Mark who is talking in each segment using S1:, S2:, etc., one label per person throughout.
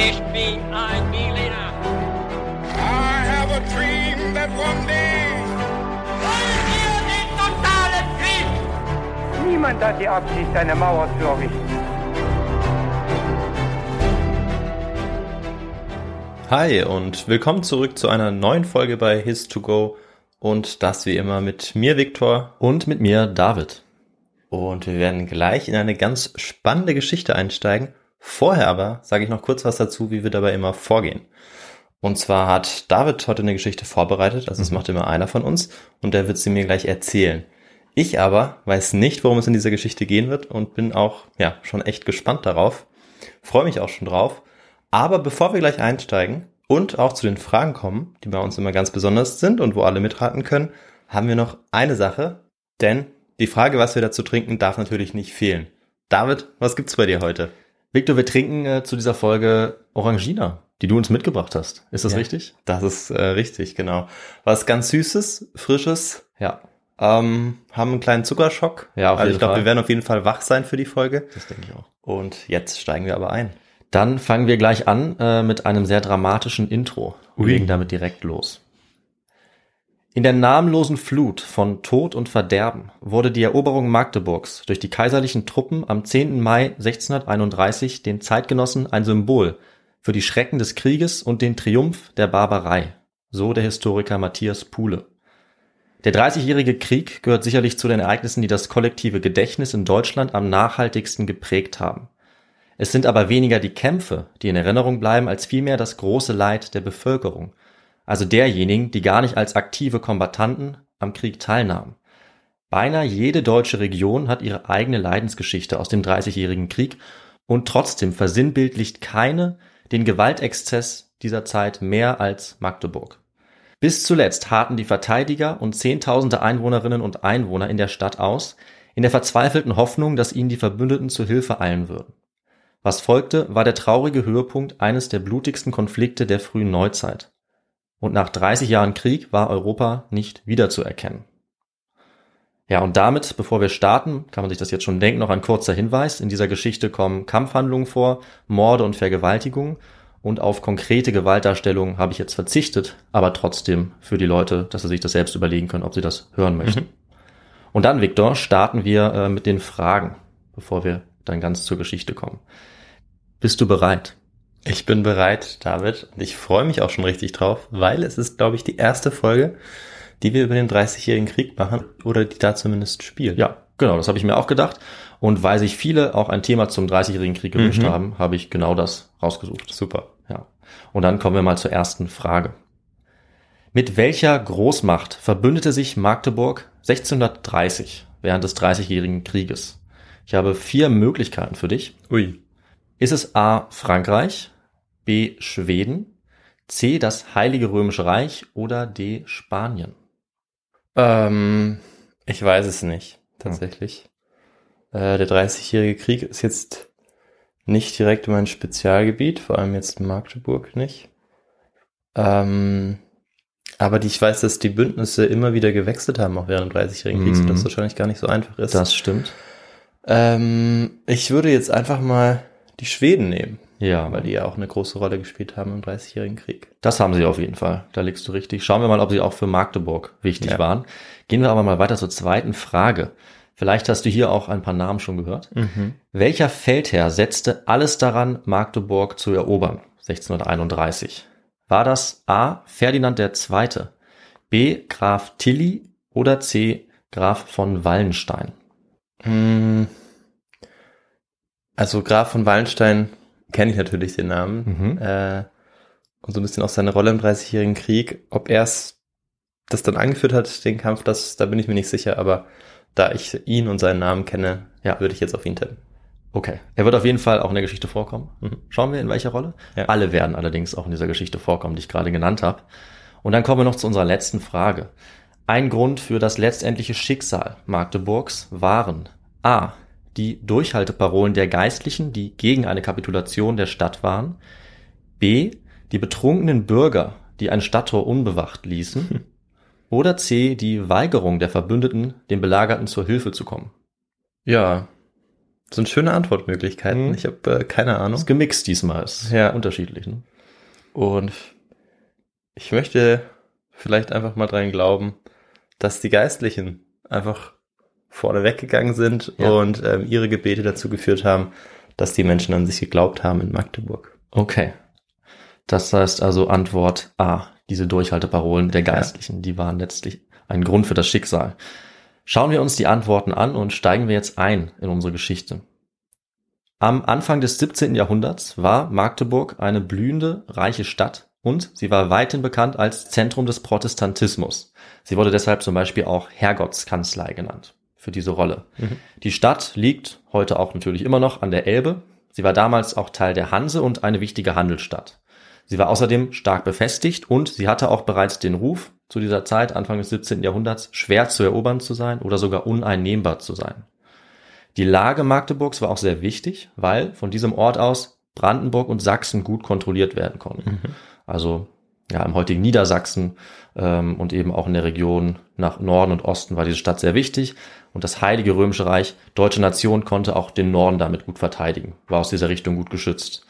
S1: Ich bin ein Berliner.
S2: I have a dream that one day.
S1: Wollen wir den totalen Krieg?
S3: Niemand hat die Absicht, eine Mauer zu errichten.
S4: Hi und willkommen zurück zu einer neuen Folge bei His2Go und das wie immer mit mir Viktor
S5: Und mit mir David.
S4: und wir werden gleich in eine ganz spannende Geschichte einsteigen. Vorher aber sage ich noch kurz was dazu, wie wir dabei immer vorgehen. Und zwar hat David heute eine Geschichte vorbereitet, also das macht immer einer von uns und der wird sie mir gleich erzählen. Ich aber weiß nicht, worum es in dieser Geschichte gehen wird und bin auch ja schon echt gespannt darauf. Freue mich auch schon drauf. Aber bevor wir gleich einsteigen und auch zu den Fragen kommen, die bei uns immer ganz besonders sind und wo alle mitraten können, haben wir noch eine Sache, denn die Frage, was wir dazu trinken, darf natürlich nicht fehlen. David, was gibt's bei dir heute?
S5: Victor, wir trinken äh, zu dieser Folge Orangina, die du uns mitgebracht hast. Ist das
S4: Ja.
S5: richtig?
S4: Das ist äh, richtig, genau. Was ganz Süßes, Frisches,
S5: Ja,
S4: ähm, haben einen kleinen Zuckerschock.
S5: Ja, auf
S4: also
S5: jeden
S4: ich glaube, wir werden auf jeden Fall wach sein für die Folge.
S5: das denke ich auch.
S4: Und jetzt steigen wir aber ein.
S5: Dann fangen wir gleich an äh, mit einem sehr dramatischen Intro und
S4: Ui.
S5: legen damit direkt los. In der namenlosen Flut von Tod und Verderben wurde die Eroberung Magdeburgs durch die kaiserlichen Truppen am 10. Mai 1631 den Zeitgenossen ein Symbol für die Schrecken des Krieges und den Triumph der Barbarei, so der Historiker Matthias Puhle. Der Dreißigjährige Krieg gehört sicherlich zu den Ereignissen, die das kollektive Gedächtnis in Deutschland am nachhaltigsten geprägt haben. Es sind aber weniger die Kämpfe, die in Erinnerung bleiben, als vielmehr das große Leid der Bevölkerung, also derjenigen, die gar nicht als aktive Kombattanten am Krieg teilnahmen. Beinahe jede deutsche Region hat ihre eigene Leidensgeschichte aus dem Dreißigjährigen Krieg und trotzdem versinnbildlicht keine den Gewaltexzess dieser Zeit mehr als Magdeburg. Bis zuletzt harten die Verteidiger und Zehntausende Einwohnerinnen und Einwohner in der Stadt aus, in der verzweifelten Hoffnung, dass ihnen die Verbündeten zu Hilfe eilen würden. Was folgte, war der traurige Höhepunkt eines der blutigsten Konflikte der frühen Neuzeit. Und nach 30 Jahren Krieg war Europa nicht wiederzuerkennen. Ja, und damit, bevor wir starten, kann man sich das jetzt schon denken, noch ein kurzer Hinweis. In dieser Geschichte kommen Kampfhandlungen vor, Morde und Vergewaltigungen. Und auf konkrete Gewaltdarstellungen habe ich jetzt verzichtet, aber trotzdem für die Leute, dass sie sich das selbst überlegen können, ob sie das hören möchten. Und dann, Viktor, starten wir äh, mit den Fragen, bevor wir dann ganz zur Geschichte kommen. Bist du bereit?
S4: Ich bin bereit, David, und ich freue mich auch schon richtig drauf, weil es ist, glaube ich, die erste Folge, die wir über den 30-jährigen Krieg machen oder die da zumindest spielt.
S5: Ja, genau, das habe ich mir auch gedacht. Und weil sich viele auch ein Thema zum Dreißigjährigen Krieg gewünscht
S4: Mhm.
S5: haben, habe ich genau das rausgesucht.
S4: Super.
S5: Ja. Und dann kommen wir mal zur ersten Frage. Mit welcher Großmacht verbündete sich Magdeburg 1630 während des Dreißigjährigen Krieges? Ich habe vier Möglichkeiten für dich.
S4: Ui.
S5: Ist es A. Frankreich, B. Schweden, C. das Heilige Römische Reich oder D. Spanien?
S4: Ähm, ich weiß es nicht, tatsächlich. Äh, der 30-jährige Krieg ist jetzt nicht direkt mein Spezialgebiet, vor allem jetzt Magdeburg nicht. Ähm, aber die, ich weiß, dass die Bündnisse immer wieder gewechselt haben, auch während dem 30-jährigen Krieg,
S5: Mhm.
S4: sodass es wahrscheinlich gar nicht so einfach ist.
S5: Das stimmt.
S4: Ähm, ich würde jetzt einfach mal die Schweden nehmen,
S5: Ja,
S4: weil die ja auch eine große Rolle gespielt haben im 30-jährigen Krieg.
S5: Das haben sie auf jeden Fall. Da liegst du richtig. Schauen wir mal, ob sie auch für Magdeburg wichtig
S4: Ja.
S5: waren. Gehen wir aber mal weiter zur zweiten Frage. Vielleicht hast du hier auch ein paar Namen schon gehört. Welcher Feldherr setzte alles daran, Magdeburg zu erobern? 1631. War das A. Ferdinand II., B. Graf Tilly oder C. Graf von Wallenstein?
S4: Mm, Also Graf von Wallenstein kenne ich natürlich den Namen.
S5: Mhm.
S4: Äh, und so ein bisschen auch seine Rolle im Dreißigjährigen Krieg. Ob er es das dann angeführt hat, den Kampf, das, da bin ich mir nicht sicher, aber da ich ihn und seinen Namen kenne,
S5: Ja.
S4: würde ich jetzt auf ihn tippen.
S5: Okay. Er wird auf jeden Fall auch in der Geschichte vorkommen.
S4: Mhm.
S5: Schauen wir, in welcher Rolle?
S4: Ja.
S5: Alle werden allerdings auch in dieser Geschichte vorkommen, die ich gerade genannt habe. Und dann kommen wir noch zu unserer letzten Frage. Ein Grund für das letztendliche Schicksal Magdeburgs waren A. Die Durchhalteparolen der Geistlichen, die gegen eine Kapitulation der Stadt waren. B. Die betrunkenen Bürger, die ein Stadttor unbewacht ließen. Oder C. Die Weigerung der Verbündeten, den Belagerten zur Hilfe zu kommen.
S4: Ja, Das sind schöne Antwortmöglichkeiten.
S5: Mhm.
S4: Ich habe äh, keine Ahnung.
S5: Ist gemixt diesmal, ist
S4: Ja.
S5: unterschiedlich. Ne?
S4: Und ich möchte vielleicht einfach mal dran glauben, dass die Geistlichen einfach vorne weggegangen sind
S5: Ja.
S4: und ähm, ihre Gebete dazu geführt haben, dass die Menschen an sich geglaubt haben in Magdeburg.
S5: Okay. Das heißt also Antwort A. Diese Durchhalteparolen der Geistlichen, die waren letztlich ein Grund für das Schicksal. Schauen wir uns die Antworten an und steigen wir jetzt ein in unsere Geschichte. Am Anfang des 17. Jahrhunderts war Magdeburg eine blühende, reiche Stadt und sie war weithin bekannt als Zentrum des Protestantismus. Sie wurde deshalb zum Beispiel auch Herrgottskanzlei genannt für diese Rolle. Die Stadt liegt heute auch natürlich immer noch an der Elbe. Sie war damals auch Teil der Hanse und eine wichtige Handelsstadt. Sie war außerdem stark befestigt und sie hatte auch bereits den Ruf, zu dieser Zeit, Anfang des 17. Jahrhunderts, schwer zu erobern zu sein oder sogar uneinnehmbar zu sein. Die Lage Magdeburgs war auch sehr wichtig, weil von diesem Ort aus Brandenburg und Sachsen gut kontrolliert werden konnten. Also ja, im heutigen Niedersachsen ähm, und eben auch in der Region nach Norden und Osten war diese Stadt sehr wichtig. Und das Heilige Römische Reich, deutsche Nation, konnte auch den Norden damit gut verteidigen, war aus dieser Richtung gut geschützt.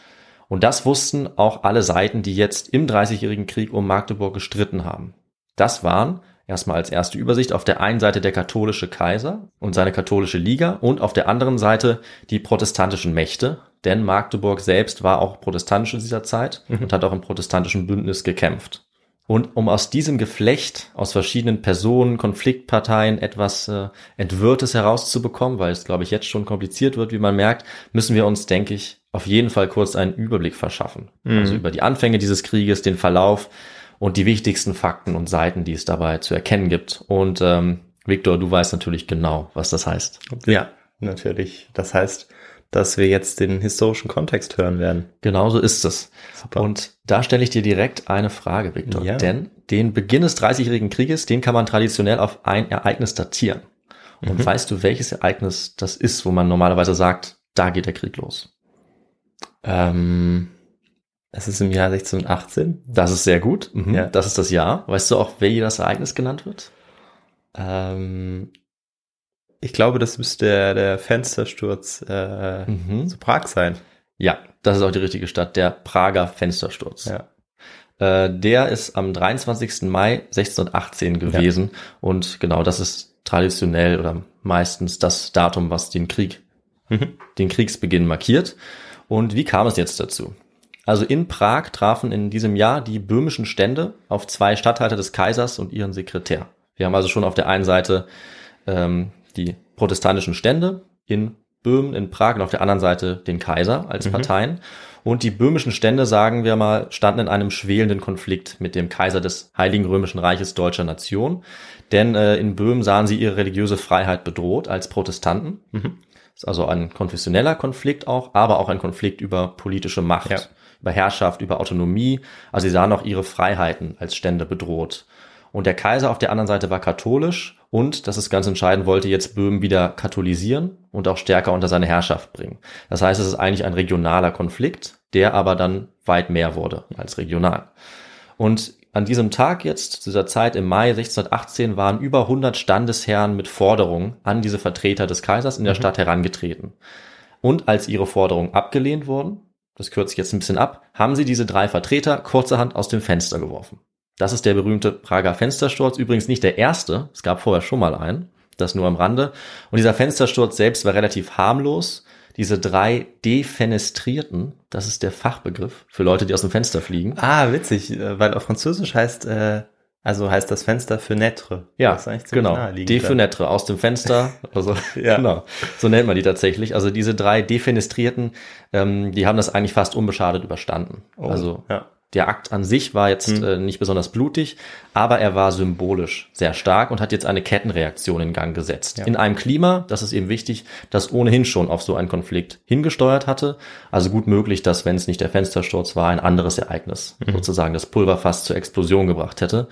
S5: Und das wussten auch alle Seiten, die jetzt im Dreißigjährigen Krieg um Magdeburg gestritten haben. Das waren erstmal als erste Übersicht auf der einen Seite der katholische Kaiser und seine katholische Liga und auf der anderen Seite die protestantischen Mächte, denn Magdeburg selbst war auch protestantisch in dieser Zeit und hat auch im protestantischen Bündnis gekämpft. Und um aus diesem Geflecht aus verschiedenen Personen, Konfliktparteien etwas äh, Entwirrtes herauszubekommen, weil es, glaube ich, jetzt schon kompliziert wird, wie man merkt, müssen wir uns, denke ich, auf jeden Fall kurz einen Überblick verschaffen. Also über die Anfänge dieses Krieges, den Verlauf und die wichtigsten Fakten und Seiten, die es dabei zu erkennen gibt. Und ähm, Victor, du weißt natürlich genau, was das heißt.
S4: Ja, natürlich. Das heißt, dass wir jetzt den historischen Kontext hören werden.
S5: Genauso ist es.
S4: Super.
S5: Und da stelle ich dir direkt eine Frage, Victor.
S4: Ja.
S5: Denn den Beginn des Dreißigjährigen Krieges, den kann man traditionell auf ein Ereignis datieren. Und
S4: Mhm.
S5: weißt du, welches Ereignis das ist, wo man normalerweise sagt, da geht der Krieg los?
S4: Ähm, es ist im Jahr 1618.
S5: Das ist sehr gut. Mhm.
S4: Ja.
S5: Das ist das Jahr. Weißt du auch, wie das Ereignis genannt wird?
S4: Ähm, ich glaube, das müsste der, der Fenstersturz äh,
S5: Mhm.
S4: zu Prag sein.
S5: Ja, das ist auch die richtige Stadt, der Prager Fenstersturz.
S4: Ja.
S5: Äh, der ist am 23. Mai 1618 gewesen und genau das ist traditionell oder meistens das Datum, was den Krieg,
S4: Mhm.
S5: den Kriegsbeginn markiert. Und wie kam es jetzt dazu? Also in Prag trafen in diesem Jahr die böhmischen Stände auf zwei Statthalter des Kaisers und ihren Sekretär. Wir haben also schon auf der einen Seite ähm, die protestantischen Stände in Böhmen, in Prag und auf der anderen Seite den Kaiser als Parteien. Und die böhmischen Stände, sagen wir mal, standen in einem schwelenden Konflikt mit dem Kaiser des Heiligen Römischen Reiches deutscher Nation. Denn äh, in Böhmen sahen sie ihre religiöse Freiheit bedroht als Protestanten. Ist also ein konfessioneller Konflikt auch, aber auch ein Konflikt über politische Macht,
S4: Ja.
S5: über Herrschaft, über Autonomie. Also sie sahen auch ihre Freiheiten als Stände bedroht. Und der Kaiser auf der anderen Seite war katholisch und, das ist ganz entscheidend, wollte jetzt Böhmen wieder katholisieren und auch stärker unter seine Herrschaft bringen. Das heißt, es ist eigentlich ein regionaler Konflikt, der aber dann weit mehr wurde als regional. Und an diesem Tag jetzt, zu dieser Zeit im Mai 1618, waren über 100 Standesherren mit Forderungen an diese Vertreter des Kaisers in der Stadt herangetreten. Und als ihre Forderungen abgelehnt wurden, das kürze ich jetzt ein bisschen ab, haben sie diese drei Vertreter kurzerhand aus dem Fenster geworfen. Das ist der berühmte Prager Fenstersturz, übrigens nicht der erste, es gab vorher schon mal einen, das nur am Rande. Und dieser Fenstersturz selbst war relativ harmlos. Diese drei Defenestrierten, das ist der Fachbegriff für Leute, die aus dem Fenster fliegen.
S4: Ah, witzig, äh, weil auf Französisch heißt, äh, also heißt das Fenster Fenêtre.
S5: Ja, genau. Defenetre aus dem Fenster. Also,
S4: Ja.
S5: genau. So nennt man die tatsächlich. Also diese drei Defenestrierten, ähm, die haben das eigentlich fast unbeschadet überstanden.
S4: Oh,
S5: also
S4: ja.
S5: Der Akt an sich war jetzt
S4: Hm.
S5: äh, nicht besonders blutig, aber er war symbolisch sehr stark und hat jetzt eine Kettenreaktion in Gang gesetzt.
S4: Ja.
S5: In einem Klima, das ist eben wichtig, das ohnehin schon auf so einen Konflikt hingesteuert hatte. Also gut möglich, dass, wenn es nicht der Fenstersturz war, ein anderes Ereignis
S4: Mhm.
S5: sozusagen das Pulverfass zur Explosion gebracht hätte.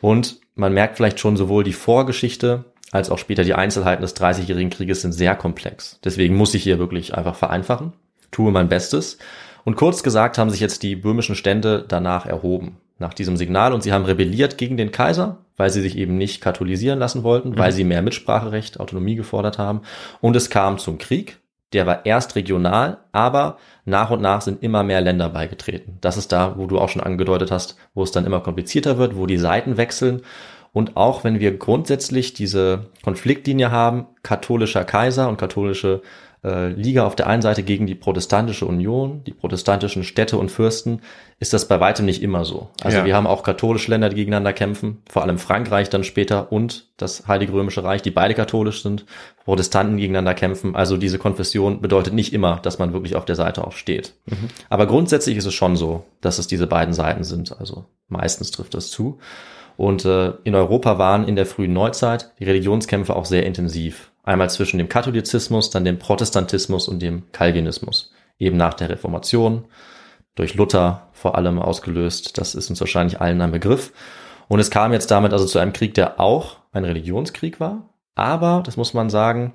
S5: Und man merkt vielleicht schon sowohl die Vorgeschichte als auch später die Einzelheiten des Dreißigjährigen Krieges sind sehr komplex. Deswegen muss ich hier wirklich einfach vereinfachen, tue mein Bestes. Und kurz gesagt haben sich jetzt die böhmischen Stände danach erhoben, nach diesem Signal, und sie haben rebelliert gegen den Kaiser, weil sie sich eben nicht katholisieren lassen wollten, weil sie mehr Mitspracherecht, Autonomie gefordert haben. Und es kam zum Krieg. der war erst regional, aber nach und nach sind immer mehr Länder beigetreten. Das ist da, wo du auch schon angedeutet hast, wo es dann immer komplizierter wird, wo die Seiten wechseln. Und auch wenn wir grundsätzlich diese Konfliktlinie haben, katholischer Kaiser und katholische äh, Liga auf der einen Seite gegen die protestantische Union, die protestantischen Städte und Fürsten, ist das bei weitem nicht immer so. Also ja. wir haben auch katholische Länder, die gegeneinander kämpfen, vor allem Frankreich dann später und das Heilige Römische Reich, die beide katholisch sind, Protestanten gegeneinander kämpfen. Also diese Konfession bedeutet nicht immer, dass man wirklich auf der Seite auch steht. Mhm. Aber grundsätzlich ist es schon so, dass es diese beiden Seiten sind. Also meistens trifft das zu. Und äh, in Europa waren in der frühen Neuzeit die Religionskämpfe auch sehr intensiv. Einmal zwischen dem Katholizismus, dann dem Protestantismus und dem Calvinismus. Eben nach der Reformation, durch Luther vor allem ausgelöst. Das ist uns wahrscheinlich allen ein Begriff. Und es kam jetzt damit also zu einem Krieg, der auch ein Religionskrieg war, aber, das muss man sagen,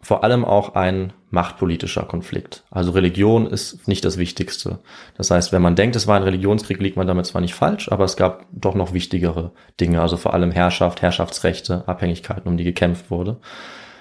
S5: vor allem auch ein machtpolitischer Konflikt. Also Religion ist nicht das Wichtigste. Das heißt, wenn man denkt, es war ein Religionskrieg, liegt man damit zwar nicht falsch, aber es gab doch noch wichtigere Dinge, also vor allem Herrschaft, Herrschaftsrechte, Abhängigkeiten, um die gekämpft wurde.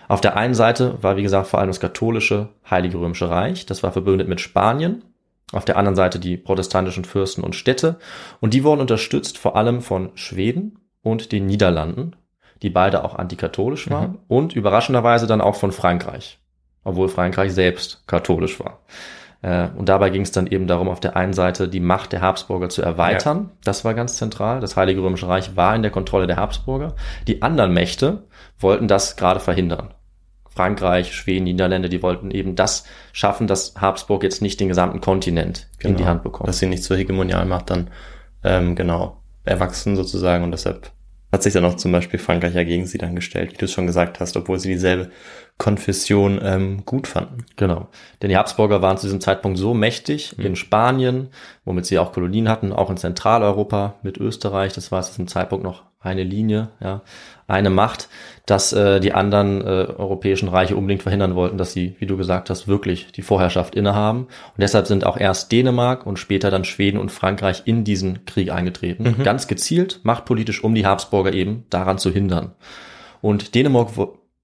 S5: Auf der einen Seite war, wie gesagt, vor allem das katholische Heilige Römische Reich. Das war verbündet mit Spanien. Auf der anderen Seite die protestantischen Fürsten und Städte. Und die wurden unterstützt vor allem von Schweden und den Niederlanden, die beide auch antikatholisch waren. Mhm. Und überraschenderweise dann auch von Frankreich. Obwohl Frankreich selbst katholisch war. Äh, und dabei ging es dann eben darum, auf der einen Seite die Macht der Habsburger zu erweitern. Ja. Das war ganz zentral. Das Heilige Römische Reich war in der Kontrolle der Habsburger. Die anderen Mächte wollten das gerade verhindern. Frankreich, Schweden, Niederlande, die wollten eben das schaffen, dass Habsburg jetzt nicht den gesamten Kontinent genau, in die genau. Hand bekommt.
S4: Dass sie nicht zur Hegemonialmacht dann ähm, genau erwachsen sozusagen und deshalb hat sich dann auch zum Beispiel Frankreich ja gegen sie dann gestellt, wie du es schon gesagt hast, obwohl sie dieselbe Konfession ähm, gut fanden.
S5: Genau. Denn die Habsburger waren zu diesem Zeitpunkt so mächtig mhm. in Spanien, womit sie auch Kolonien hatten, auch in Zentraleuropa mit Österreich, das war zu diesem Zeitpunkt noch eine Linie, ja, eine Macht, dass äh, die anderen äh, europäischen Reiche unbedingt verhindern wollten, dass sie, wie du gesagt hast, wirklich die Vorherrschaft innehaben. Und deshalb sind auch erst Dänemark und später dann Schweden und Frankreich in diesen Krieg eingetreten. Mhm. Ganz gezielt, machtpolitisch, um die Habsburger eben daran zu hindern. Und Dänemark,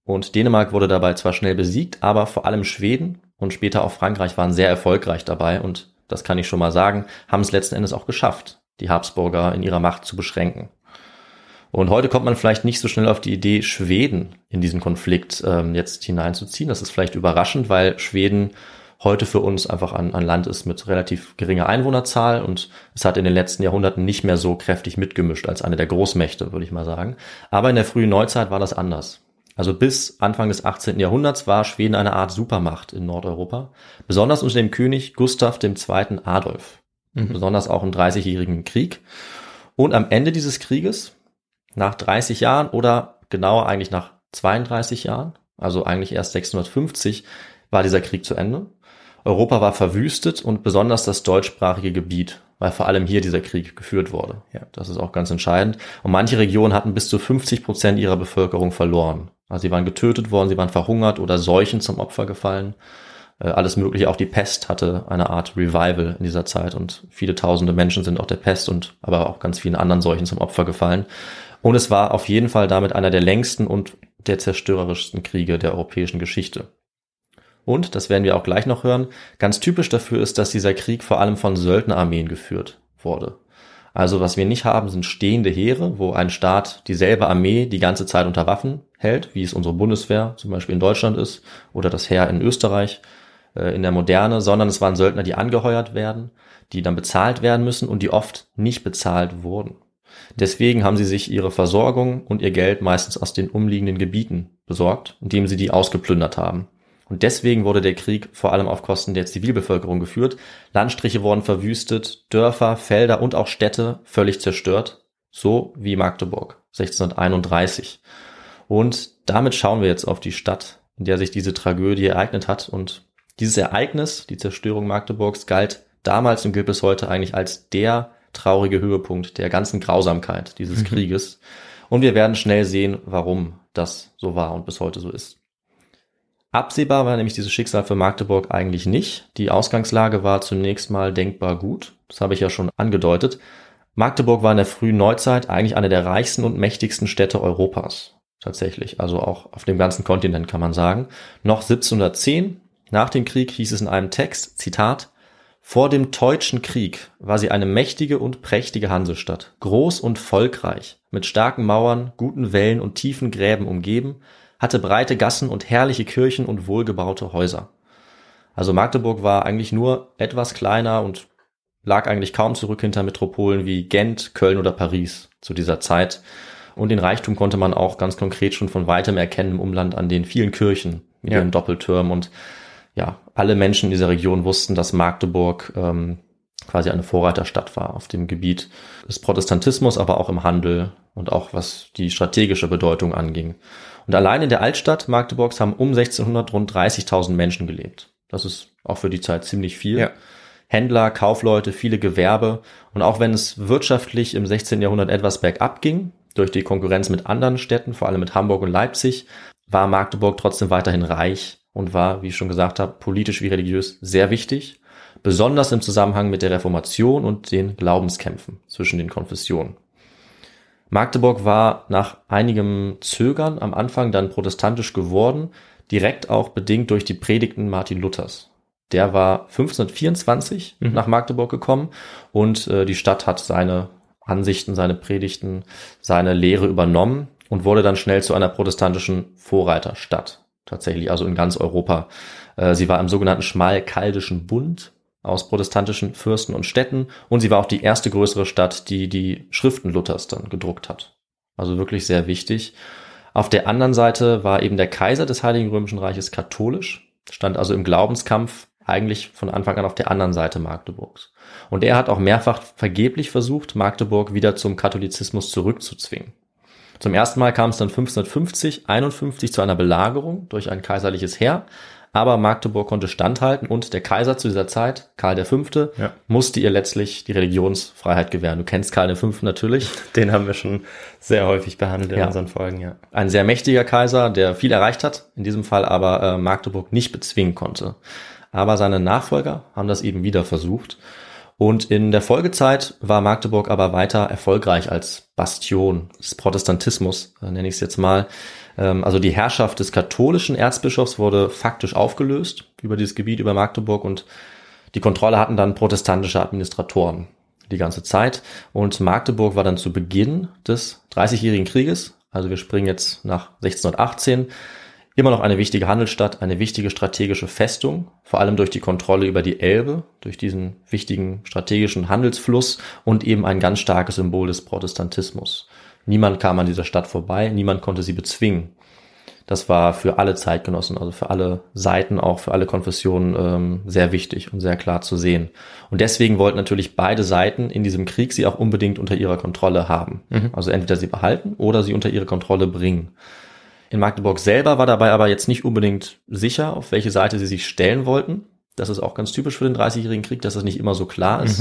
S5: und Dänemark wurde dabei zwar schnell besiegt, aber vor allem Schweden und später auch Frankreich waren sehr erfolgreich dabei und das kann ich schon mal sagen, haben es letzten Endes auch geschafft, die Habsburger in ihrer Macht zu beschränken. Und heute kommt man vielleicht nicht so schnell auf die Idee, Schweden in diesen Konflikt ähm, jetzt hineinzuziehen. Das ist vielleicht überraschend, weil Schweden heute für uns einfach ein, ein Land ist mit relativ geringer Einwohnerzahl und es hat in den letzten Jahrhunderten nicht mehr so kräftig mitgemischt als eine der Großmächte, würde ich mal sagen. Aber in der frühen Neuzeit war das anders. Also bis Anfang des 18. Jahrhunderts war Schweden eine Art Supermacht in Nordeuropa, besonders unter dem König Gustav II. Adolf, mhm. besonders auch im Dreißigjährigen Krieg. Und am Ende dieses Krieges, nach 30 Jahren oder genauer eigentlich nach 32 Jahren, also eigentlich erst 650, war dieser Krieg zu Ende. Europa war verwüstet und besonders das deutschsprachige Gebiet, weil vor allem hier dieser Krieg geführt wurde. Ja, das ist auch ganz entscheidend. Und manche Regionen hatten bis zu 50 Prozent ihrer Bevölkerung verloren. Also sie waren getötet worden, sie waren verhungert oder Seuchen zum Opfer gefallen. Äh, alles Mögliche, auch die Pest hatte eine Art Revival in dieser Zeit und viele tausende Menschen sind auch der Pest und aber auch ganz vielen anderen Seuchen zum Opfer gefallen. Und es war auf jeden Fall damit einer der längsten und der zerstörerischsten Kriege der europäischen Geschichte. Und, das werden wir auch gleich noch hören, ganz typisch dafür ist, dass dieser Krieg vor allem von Söldnerarmeen geführt wurde. Also was wir nicht haben, sind stehende Heere, wo ein Staat dieselbe Armee die ganze Zeit unter Waffen hält, wie es unsere Bundeswehr zum Beispiel in Deutschland ist oder das Heer in Österreich äh, in der Moderne, sondern es waren Söldner, die angeheuert werden, die dann bezahlt werden müssen und die oft nicht bezahlt wurden. Deswegen haben sie sich ihre Versorgung und ihr Geld meistens aus den umliegenden Gebieten besorgt, indem sie die ausgeplündert haben. Und deswegen wurde der Krieg vor allem auf Kosten der Zivilbevölkerung geführt. Landstriche wurden verwüstet, Dörfer, Felder und auch Städte völlig zerstört, so wie Magdeburg 1631. Und damit schauen wir jetzt auf die Stadt, in der sich diese Tragödie ereignet hat. Und dieses Ereignis, die Zerstörung Magdeburgs, galt damals und gilt bis heute eigentlich als der traurige Höhepunkt der ganzen Grausamkeit dieses mhm. Krieges. Und wir werden schnell sehen, warum das so war und bis heute so ist. Absehbar war nämlich dieses Schicksal für Magdeburg eigentlich nicht. Die Ausgangslage war zunächst mal denkbar gut. Das habe ich ja schon angedeutet. Magdeburg war in der frühen Neuzeit eigentlich eine der reichsten und mächtigsten Städte Europas. Tatsächlich. Also auch auf dem ganzen Kontinent kann man sagen. Noch 1710 Nach dem Krieg hieß es in einem Text, Zitat, vor dem Teutschen Krieg war sie eine mächtige und prächtige Hansestadt, groß und volkreich, mit starken Mauern, guten Wällen und tiefen Gräben umgeben, hatte breite Gassen und herrliche Kirchen und wohlgebaute Häuser. Also Magdeburg war eigentlich nur etwas kleiner und lag eigentlich kaum zurück hinter Metropolen wie Gent, Köln oder Paris zu dieser Zeit. Und den Reichtum konnte man auch ganz konkret schon von weitem erkennen im Umland an den vielen Kirchen mit
S4: Ja.
S5: ihren Doppeltürmen und ja, alle Menschen in dieser Region wussten, dass Magdeburg ähm, quasi eine Vorreiterstadt war auf dem Gebiet des Protestantismus, aber auch im Handel und auch was die strategische Bedeutung anging. Und allein in der Altstadt Magdeburgs haben um 1600 rund 30.000 Menschen gelebt. Das ist auch für die Zeit ziemlich viel.
S4: Ja.
S5: Händler, Kaufleute, viele Gewerbe. Und auch wenn es wirtschaftlich im 16. Jahrhundert etwas bergab ging, durch die Konkurrenz mit anderen Städten, vor allem mit Hamburg und Leipzig, war Magdeburg trotzdem weiterhin reich und war, wie ich schon gesagt habe, politisch wie religiös sehr wichtig, besonders im Zusammenhang mit der Reformation und den Glaubenskämpfen zwischen den Konfessionen. Magdeburg war nach einigem Zögern am Anfang dann protestantisch geworden, direkt auch bedingt durch die Predigten Martin Luthers. Der war 1524
S4: Mhm.
S5: nach Magdeburg gekommen und äh, die Stadt hat seine Ansichten, seine Predigten, seine Lehre übernommen und wurde dann schnell zu einer protestantischen Vorreiterstadt. Tatsächlich, also in ganz Europa. Äh, sie war im sogenannten Schmalkaldischen Bund aus protestantischen Fürsten und Städten und sie war auch die erste größere Stadt, die die Schriften Luthers dann gedruckt hat. Also wirklich sehr wichtig. Auf der anderen Seite war eben der Kaiser des Heiligen Römischen Reiches katholisch, stand also im Glaubenskampf eigentlich von Anfang an auf der anderen Seite Magdeburgs. Und er hat auch mehrfach vergeblich versucht, Magdeburg wieder zum Katholizismus zurückzuzwingen. Zum ersten Mal kam es dann 1550, 51 zu einer Belagerung durch ein kaiserliches Heer, aber Magdeburg konnte standhalten und der Kaiser zu dieser Zeit, Karl V.,
S4: Ja.
S5: musste ihr letztlich die Religionsfreiheit gewähren. Du kennst Karl V. natürlich.
S4: Den haben wir schon sehr häufig behandelt in
S5: Ja.
S4: unseren Folgen, ja.
S5: Ein sehr mächtiger Kaiser, der viel erreicht hat, in diesem Fall aber äh, Magdeburg nicht bezwingen konnte. Aber seine Nachfolger haben das eben wieder versucht. Und in der Folgezeit war Magdeburg aber weiter erfolgreich als Bastion des Protestantismus, äh, nenne ich es jetzt mal. Ähm, also die Herrschaft des katholischen Erzbischofs wurde faktisch aufgelöst über dieses Gebiet, über Magdeburg und die Kontrolle hatten dann protestantische Administratoren die ganze Zeit. Und Magdeburg war dann zu Beginn des Dreißigjährigen Krieges, also wir springen jetzt nach 1618, immer noch eine wichtige Handelsstadt, eine wichtige strategische Festung, vor allem durch die Kontrolle über die Elbe, durch diesen wichtigen strategischen Handelsfluss und eben ein ganz starkes Symbol des Protestantismus. Niemand kam an dieser Stadt vorbei, niemand konnte sie bezwingen. Das war für alle Zeitgenossen, also für alle Seiten, auch für alle Konfessionen ähm, sehr wichtig und sehr klar zu sehen. Und deswegen wollten natürlich beide Seiten in diesem Krieg sie auch unbedingt unter ihrer Kontrolle haben. Also entweder sie behalten oder sie unter ihre Kontrolle bringen. In Magdeburg selber war dabei aber jetzt nicht unbedingt sicher, auf welche Seite sie sich stellen wollten. Das ist auch ganz typisch für den Dreißigjährigen Krieg, dass das nicht immer so klar ist.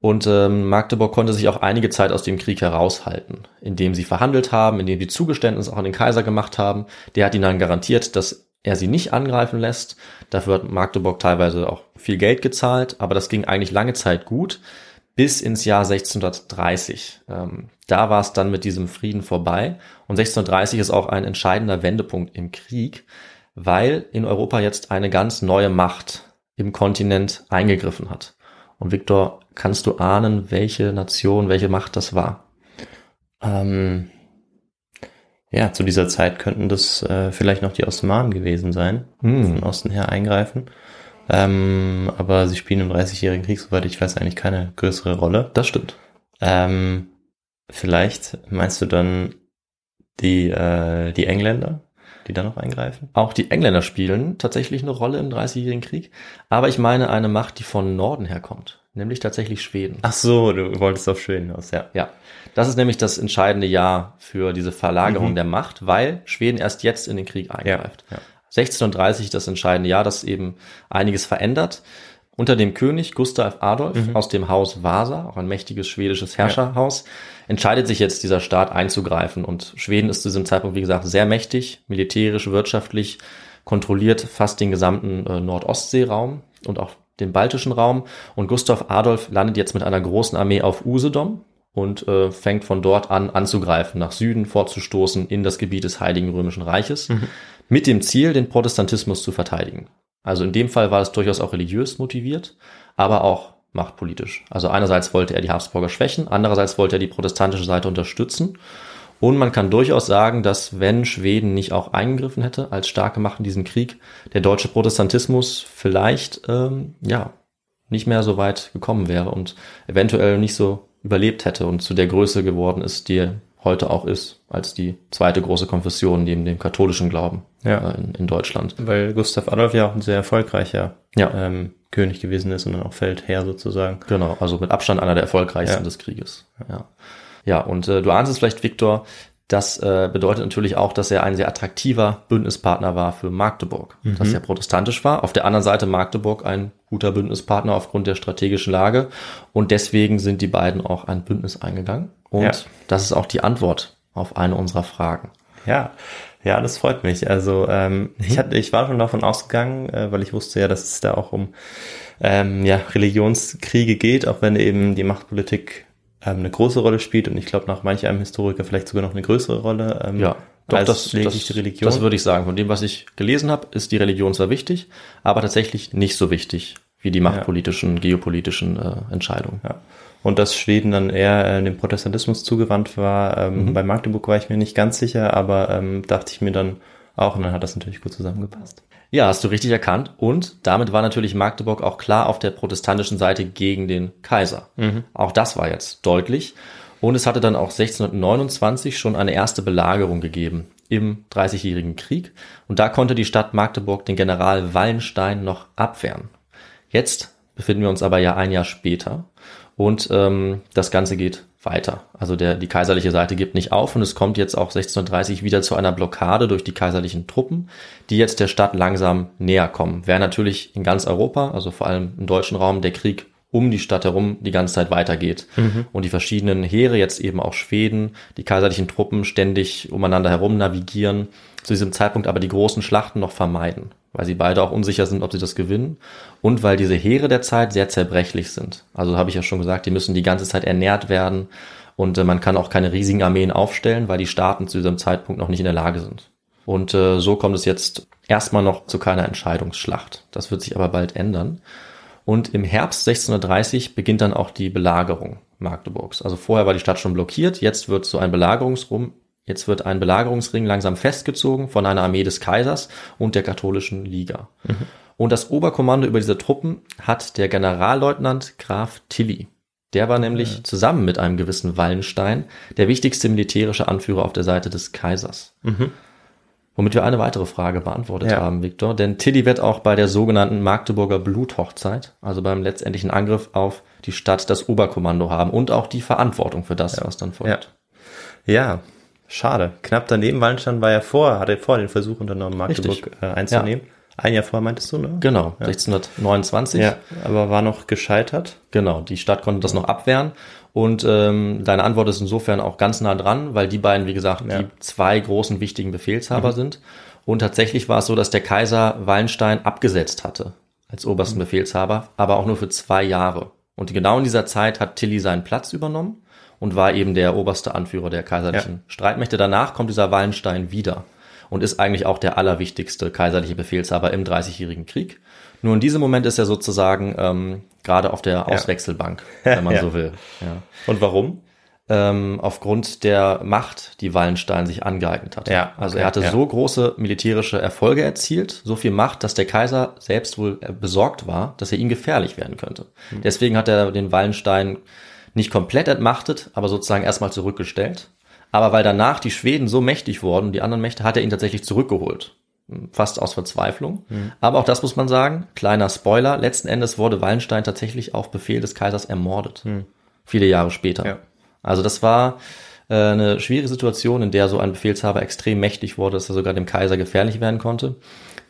S5: Und ähm, Magdeburg konnte sich auch einige Zeit aus dem Krieg heraushalten, indem sie verhandelt haben, indem sie Zugeständnisse auch an den Kaiser gemacht haben. Der hat ihnen dann garantiert, dass er sie nicht angreifen lässt. Dafür hat Magdeburg teilweise auch viel Geld gezahlt, aber das ging eigentlich lange Zeit gut, bis ins Jahr 1630. Ähm, da war es dann mit diesem Frieden vorbei. Und 1630 ist auch ein entscheidender Wendepunkt im Krieg, weil in Europa jetzt eine ganz neue Macht im Kontinent eingegriffen hat. Und Viktor, kannst du ahnen, welche Nation, welche Macht das war?
S4: Ähm, ja, zu dieser Zeit könnten das äh, vielleicht noch die Osmanen gewesen sein,
S5: Hm.
S4: von Osten her eingreifen. Ähm, aber sie spielen im Dreißigjährigen Krieg, soweit ich weiß, eigentlich keine größere Rolle.
S5: Das stimmt.
S4: Ähm, vielleicht meinst du dann die, äh, die Engländer, die da noch eingreifen?
S5: Auch die Engländer spielen tatsächlich eine Rolle im Dreißigjährigen Krieg. Aber ich meine eine Macht, die von Norden herkommt. Nämlich tatsächlich Schweden.
S4: Ach so, du wolltest auf Schweden aus, ja.
S5: Ja, das ist nämlich das entscheidende Jahr für diese Verlagerung
S4: Mhm.
S5: der Macht, weil Schweden erst jetzt in den Krieg eingreift.
S4: ja.
S5: 1630 das entscheidende Jahr, das eben einiges verändert. Unter dem König Gustav Adolf
S4: Mhm.
S5: aus dem Haus Vasa, auch ein mächtiges schwedisches Herrscherhaus, entscheidet sich jetzt dieser Staat einzugreifen. Und Schweden ist zu diesem Zeitpunkt, wie gesagt, sehr mächtig, militärisch, wirtschaftlich, kontrolliert fast den gesamten äh, Nordostseeraum und auch den baltischen Raum. Und Gustav Adolf landet jetzt mit einer großen Armee auf Usedom und äh, fängt von dort an anzugreifen, nach Süden vorzustoßen in das Gebiet des Heiligen Römischen Reiches, mit dem Ziel, den Protestantismus zu verteidigen. Also in dem Fall war es durchaus auch religiös motiviert, aber auch machtpolitisch. Also einerseits wollte er die Habsburger schwächen, andererseits wollte er die protestantische Seite unterstützen. Und man kann durchaus sagen, dass wenn Schweden nicht auch eingegriffen hätte als starke Macht in diesem Krieg, der deutsche Protestantismus vielleicht ähm, ja nicht mehr so weit gekommen wäre und eventuell nicht so überlebt hätte und zu der Größe geworden ist, die heute auch ist, als die zweite große Konfession neben dem katholischen Glauben
S4: Ja.
S5: äh, in, in Deutschland.
S4: Weil Gustav Adolf ja auch ein sehr erfolgreicher
S5: Ja.
S4: ähm, König gewesen ist und dann auch Feldherr sozusagen.
S5: Genau, also mit Abstand einer der erfolgreichsten
S4: Ja.
S5: des Krieges. Ja, ja und äh, du ahnst es vielleicht, Viktor, das äh, bedeutet natürlich auch, dass er ein sehr attraktiver Bündnispartner war für Magdeburg, dass er protestantisch war. Auf der anderen Seite Magdeburg ein guter Bündnispartner aufgrund der strategischen Lage und deswegen sind die beiden auch ein Bündnis eingegangen. Und
S4: Ja.
S5: das ist auch die Antwort auf eine unserer Fragen.
S4: Ja, ja, das freut mich. Also ähm,
S5: Mhm.
S4: ich hatte, ich war schon davon ausgegangen, äh, weil ich wusste ja, dass es da auch um ähm, ja, Religionskriege geht, auch wenn eben die Machtpolitik ähm, eine große Rolle spielt und ich glaube nach manch einem Historiker vielleicht sogar noch eine größere Rolle. Ähm,
S5: Ja, doch,
S4: als
S5: das,
S4: lediglich
S5: das,
S4: die Religion.
S5: das würde ich sagen. Von dem, was ich gelesen habe, ist die Religion zwar wichtig, aber tatsächlich nicht so wichtig wie die machtpolitischen, geopolitischen äh, Entscheidungen.
S4: Ja. Und dass Schweden dann eher äh, dem Protestantismus zugewandt war. Ähm,
S5: Mhm.
S4: Bei Magdeburg war ich mir nicht ganz sicher, aber ähm, dachte ich mir dann auch und dann hat das natürlich gut zusammengepasst.
S5: Ja, hast du richtig erkannt. Und damit war natürlich Magdeburg auch klar auf der protestantischen Seite gegen den Kaiser. Auch das war jetzt deutlich. Und es hatte dann auch 1629 schon eine erste Belagerung gegeben im Dreißigjährigen Krieg. Und da konnte die Stadt Magdeburg den General Wallenstein noch abwehren. Jetzt befinden wir uns aber ja ein Jahr später und ähm, das Ganze geht weiter. Also der, die kaiserliche Seite gibt nicht auf und es kommt jetzt auch 1630 wieder zu einer Blockade durch die kaiserlichen Truppen, die jetzt der Stadt langsam näher kommen. Wäre natürlich in ganz Europa, also vor allem im deutschen Raum, der Krieg um die Stadt herum die ganze Zeit weitergeht. Und die verschiedenen Heere, jetzt eben auch Schweden, die kaiserlichen Truppen ständig umeinander herum navigieren, zu diesem Zeitpunkt aber die großen Schlachten noch vermeiden, weil sie beide auch unsicher sind, ob sie das gewinnen und weil diese Heere der Zeit sehr zerbrechlich sind. Also habe ich ja schon gesagt, die müssen die ganze Zeit ernährt werden und äh, man kann auch keine riesigen Armeen aufstellen, weil die Staaten zu diesem Zeitpunkt noch nicht in der Lage sind. Und äh, so kommt es jetzt erstmal noch zu keiner Entscheidungsschlacht. Das wird sich aber bald ändern. Und im Herbst 1630 beginnt dann auch die Belagerung Magdeburgs. Also vorher war die Stadt schon blockiert, jetzt wird so ein Belagerungsrum, jetzt wird ein Belagerungsring langsam festgezogen von einer Armee des Kaisers und der katholischen Liga. Und das Oberkommando über diese Truppen hat der Generalleutnant Graf Tilly. Der war nämlich zusammen mit einem gewissen Wallenstein der wichtigste militärische Anführer auf der Seite des Kaisers. Womit wir eine weitere Frage beantwortet
S4: Ja.
S5: haben, Viktor. Denn Tilly wird auch bei der sogenannten Magdeburger Bluthochzeit, also beim letztendlichen Angriff auf die Stadt, das Oberkommando haben und auch die Verantwortung für das, was dann folgt.
S4: Ja, schade. Knapp daneben, Wallenstein war ja vor, hatte vor den Versuch unternommen, Magdeburg
S5: Richtig.
S4: äh, einzunehmen. Ein Jahr vorher meintest du, ne?
S5: Genau, 1629.
S4: Ja, aber war noch gescheitert.
S5: Genau, die Stadt konnte das noch abwehren. Und ähm, deine Antwort ist insofern auch ganz nah dran, weil die beiden, wie gesagt,
S4: Ja.
S5: die zwei großen wichtigen Befehlshaber sind. Und tatsächlich war es so, dass der Kaiser Wallenstein abgesetzt hatte als obersten Befehlshaber, aber auch nur für zwei Jahre. Und genau in dieser Zeit hat Tilly seinen Platz übernommen und war eben der oberste Anführer der kaiserlichen Streitmächte. Danach kommt dieser Wallenstein wieder und ist eigentlich auch der allerwichtigste kaiserliche Befehlshaber im Dreißigjährigen Krieg. Nur in diesem Moment ist er sozusagen ähm, gerade auf der Auswechselbank, wenn man
S4: Ja.
S5: so will. Ja.
S4: Und warum?
S5: Ähm, aufgrund der Macht, die Wallenstein sich angeeignet hat.
S4: Ja,
S5: also
S4: okay,
S5: er hatte
S4: ja.
S5: so große militärische Erfolge erzielt, so viel Macht, dass der Kaiser selbst wohl äh, besorgt war, dass er ihm gefährlich werden könnte.
S4: Hm.
S5: Deswegen hat er den Wallenstein nicht komplett entmachtet, aber sozusagen erstmal zurückgestellt. Aber weil danach die Schweden so mächtig wurden, die anderen Mächte, hat er ihn tatsächlich zurückgeholt. Fast aus Verzweiflung.
S4: Hm.
S5: Aber auch das muss man sagen, kleiner Spoiler, letzten Endes wurde Wallenstein tatsächlich auf Befehl des Kaisers ermordet. Viele Jahre später.
S4: Hm. Ja.
S5: Also das war äh, eine schwierige Situation, in der so ein Befehlshaber extrem mächtig wurde, dass er sogar dem Kaiser gefährlich werden konnte.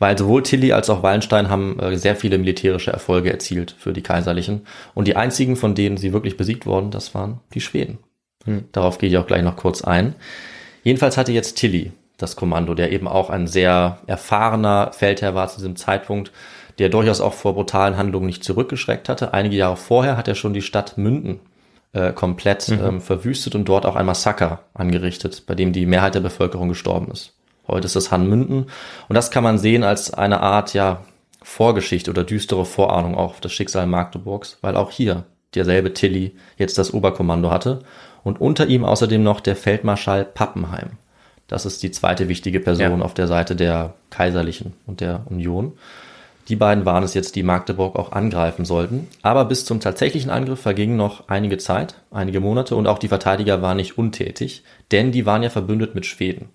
S5: Weil sowohl Tilly als auch Wallenstein haben äh, sehr viele militärische Erfolge erzielt für die Kaiserlichen. Und die einzigen, von denen sie wirklich besiegt wurden, das waren die Schweden. Darauf gehe ich auch gleich noch kurz ein. Jedenfalls hatte jetzt Tilly das Kommando, der eben auch ein sehr erfahrener Feldherr war zu diesem Zeitpunkt, der durchaus auch vor brutalen Handlungen nicht zurückgeschreckt hatte. Einige Jahre vorher hat er schon die Stadt Münden äh, komplett ähm, verwüstet und dort auch ein Massaker angerichtet, bei dem die Mehrheit der Bevölkerung gestorben ist. Heute ist das Hanmünden und das kann man sehen als eine Art, ja, Vorgeschichte oder düstere Vorahnung auch auf das Schicksal Magdeburgs, weil auch hier derselbe Tilly jetzt das Oberkommando hatte und unter ihm außerdem noch der Feldmarschall Pappenheim. Das ist die zweite wichtige Person ja. auf der Seite der Kaiserlichen und der Union. Die beiden waren es jetzt, die Magdeburg auch angreifen sollten. Aber bis zum tatsächlichen Angriff verging noch einige Zeit, einige Monate und auch die Verteidiger waren nicht untätig, denn die waren ja verbündet mit Schweden.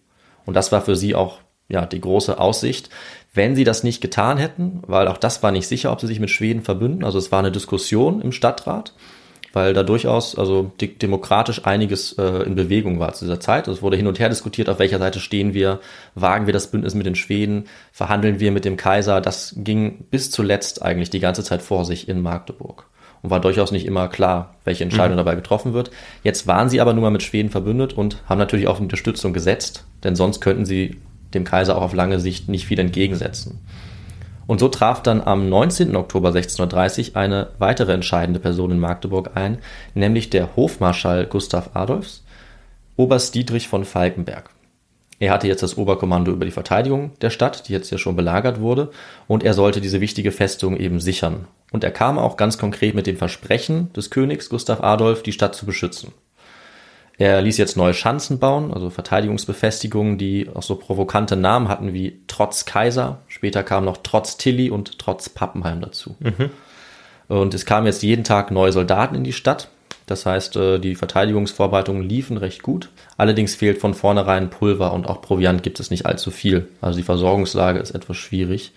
S5: Und das war für sie auch ja, die große Aussicht. Wenn sie das nicht getan hätten, weil auch das war nicht sicher, ob sie sich mit Schweden verbünden, also es war eine Diskussion im Stadtrat, weil da durchaus also demokratisch einiges äh, in Bewegung war zu dieser Zeit. Es wurde hin und her diskutiert, auf welcher Seite stehen wir, wagen wir das Bündnis mit den Schweden, verhandeln wir mit dem Kaiser. Das ging bis zuletzt eigentlich die ganze Zeit vor sich in Magdeburg und war durchaus nicht immer klar, welche Entscheidung mhm. dabei getroffen wird. Jetzt waren sie aber nun mal mit Schweden verbündet und haben natürlich auf Unterstützung gesetzt, denn sonst könnten sie dem Kaiser auch auf lange Sicht nicht viel entgegensetzen. Und so traf dann am 19. Oktober 1630 eine weitere entscheidende Person in Magdeburg ein, nämlich der Hofmarschall Gustav Adolfs, Oberst Dietrich von Falkenberg. Er hatte jetzt das Oberkommando über die Verteidigung der Stadt, die jetzt ja schon belagert wurde, und er sollte diese wichtige Festung eben sichern. Und er kam auch ganz konkret mit dem Versprechen des Königs Gustav Adolf, die Stadt zu beschützen. Er ließ jetzt neue Schanzen bauen, also Verteidigungsbefestigungen, die auch so provokante Namen hatten wie Trotz Kaiser. Später kam noch Trotz Tilly und Trotz Pappenheim dazu. Mhm. Und es kamen jetzt jeden Tag neue Soldaten in die Stadt. Das heißt, äh, die Verteidigungsvorbereitungen liefen recht gut. Allerdings fehlt von vornherein Pulver und auch Proviant gibt es nicht allzu viel. Also die Versorgungslage ist etwas schwierig.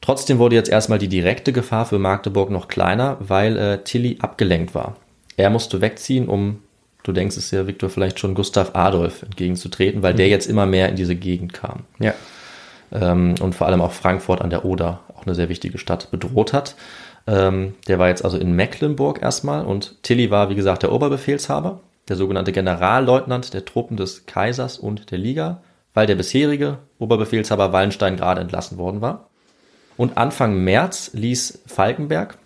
S5: Trotzdem wurde jetzt erstmal die direkte Gefahr für Magdeburg noch kleiner, weil äh, Tilly abgelenkt war. Er musste wegziehen, um du denkst es ja, Viktor, vielleicht schon Gustav Adolf entgegenzutreten, weil mhm. der jetzt immer mehr in diese Gegend kam.
S4: Ja.
S5: Ähm, und vor allem auch Frankfurt an der Oder, auch eine sehr wichtige Stadt, bedroht hat. Ähm, der war jetzt also in Mecklenburg erstmal und Tilly war, wie gesagt, der Oberbefehlshaber, der sogenannte Generalleutnant der Truppen des Kaisers und der Liga, weil der bisherige Oberbefehlshaber Wallenstein gerade entlassen worden war. Und Anfang März ließ Falkenberg,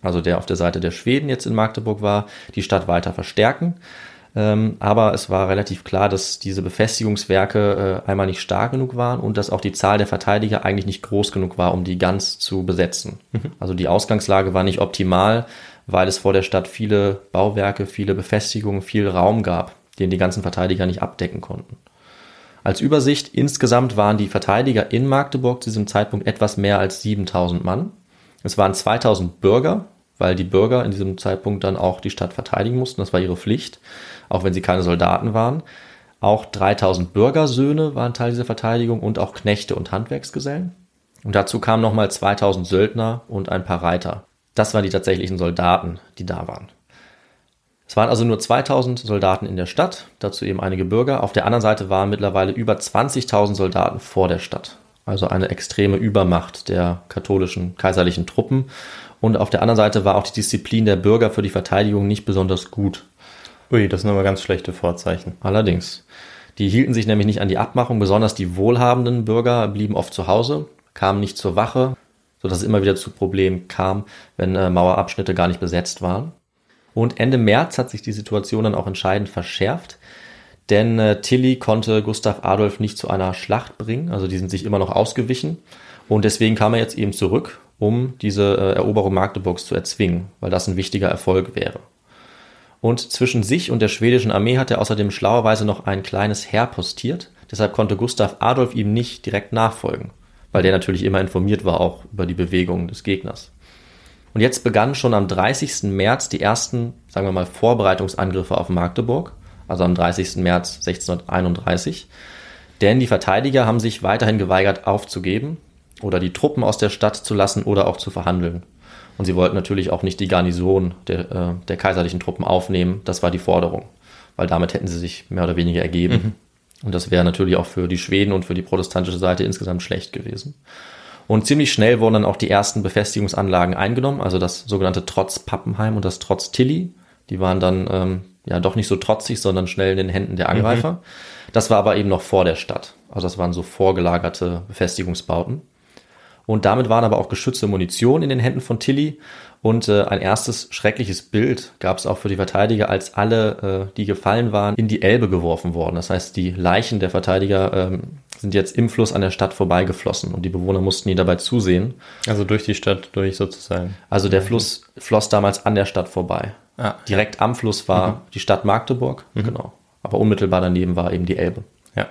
S5: also der auf der Seite der Schweden jetzt in Magdeburg war, die Stadt weiter verstärken. Ähm, aber es war relativ klar, dass diese Befestigungswerke äh, einmal nicht stark genug waren und dass auch die Zahl der Verteidiger eigentlich nicht groß genug war, um die ganz zu besetzen. Mhm. Also die Ausgangslage war nicht optimal, weil es vor der Stadt viele Bauwerke, viele Befestigungen, viel Raum gab, den die ganzen Verteidiger nicht abdecken konnten. Als Übersicht, insgesamt waren die Verteidiger in Magdeburg zu diesem Zeitpunkt etwas mehr als 7000 Mann. Es waren 2000 Bürger, weil die Bürger in diesem Zeitpunkt dann auch die Stadt verteidigen mussten. Das war ihre Pflicht, auch wenn sie keine Soldaten waren. Auch 3000 Bürgersöhne waren Teil dieser Verteidigung und auch Knechte und Handwerksgesellen. Und dazu kamen nochmal 2000 Söldner und ein paar Reiter. Das waren die tatsächlichen Soldaten, die da waren. Es waren also nur 2000 Soldaten in der Stadt, dazu eben einige Bürger. Auf der anderen Seite waren mittlerweile über 20.000 Soldaten vor der Stadt. Also eine extreme Übermacht der katholischen kaiserlichen Truppen. Und auf der anderen Seite war auch die Disziplin der Bürger für die Verteidigung nicht besonders gut.
S4: Ui, das sind aber ganz schlechte Vorzeichen.
S5: Allerdings. Die hielten sich nämlich nicht an die Abmachung, besonders die wohlhabenden Bürger blieben oft zu Hause, kamen nicht zur Wache, sodass es immer wieder zu Problemen kam, wenn äh, Mauerabschnitte gar nicht besetzt waren. Und Ende März hat sich die Situation dann auch entscheidend verschärft, denn äh, Tilly konnte Gustav Adolf nicht zu einer Schlacht bringen, also die sind sich immer noch ausgewichen. Und deswegen kam er jetzt eben zurück um diese äh, Eroberung Magdeburgs zu erzwingen, weil das ein wichtiger Erfolg wäre. Und zwischen sich und der schwedischen Armee hat er außerdem schlauerweise noch ein kleines Heer postiert. Deshalb konnte Gustav Adolf ihm nicht direkt nachfolgen, weil der natürlich immer informiert war auch über die Bewegungen des Gegners. Und jetzt begannen schon am 30. März die ersten, sagen wir mal, Vorbereitungsangriffe auf Magdeburg, also am 30. März 1631. Denn die Verteidiger haben sich weiterhin geweigert aufzugeben oder die Truppen aus der Stadt zu lassen oder auch zu verhandeln. Und sie wollten natürlich auch nicht die Garnison der, äh, der kaiserlichen Truppen aufnehmen. Das war die Forderung, weil damit hätten sie sich mehr oder weniger ergeben. Mhm. Und das wäre natürlich auch für die Schweden und für die protestantische Seite insgesamt schlecht gewesen. Und ziemlich schnell wurden dann auch die ersten Befestigungsanlagen eingenommen, also das sogenannte Trotz Pappenheim und das Trotz Tilly. Die waren dann ähm, ja doch nicht so trotzig, sondern schnell in den Händen der Angreifer. Mhm. Das war aber eben noch vor der Stadt. Also das waren so vorgelagerte Befestigungsbauten. Und damit waren aber auch geschützte Munition in den Händen von Tilly. Und äh, ein erstes schreckliches Bild gab es auch für die Verteidiger, als alle, äh, die gefallen waren, in die Elbe geworfen worden. Das heißt, die Leichen der Verteidiger ähm, sind jetzt im Fluss an der Stadt vorbeigeflossen und die Bewohner mussten ihnen dabei zusehen.
S4: Also durch die Stadt durch sozusagen.
S5: Also der Fluss floss damals an der Stadt vorbei.
S4: Ah,
S5: Direkt am Fluss war die Stadt Magdeburg, genau. Aber unmittelbar daneben war eben die Elbe.
S4: ja.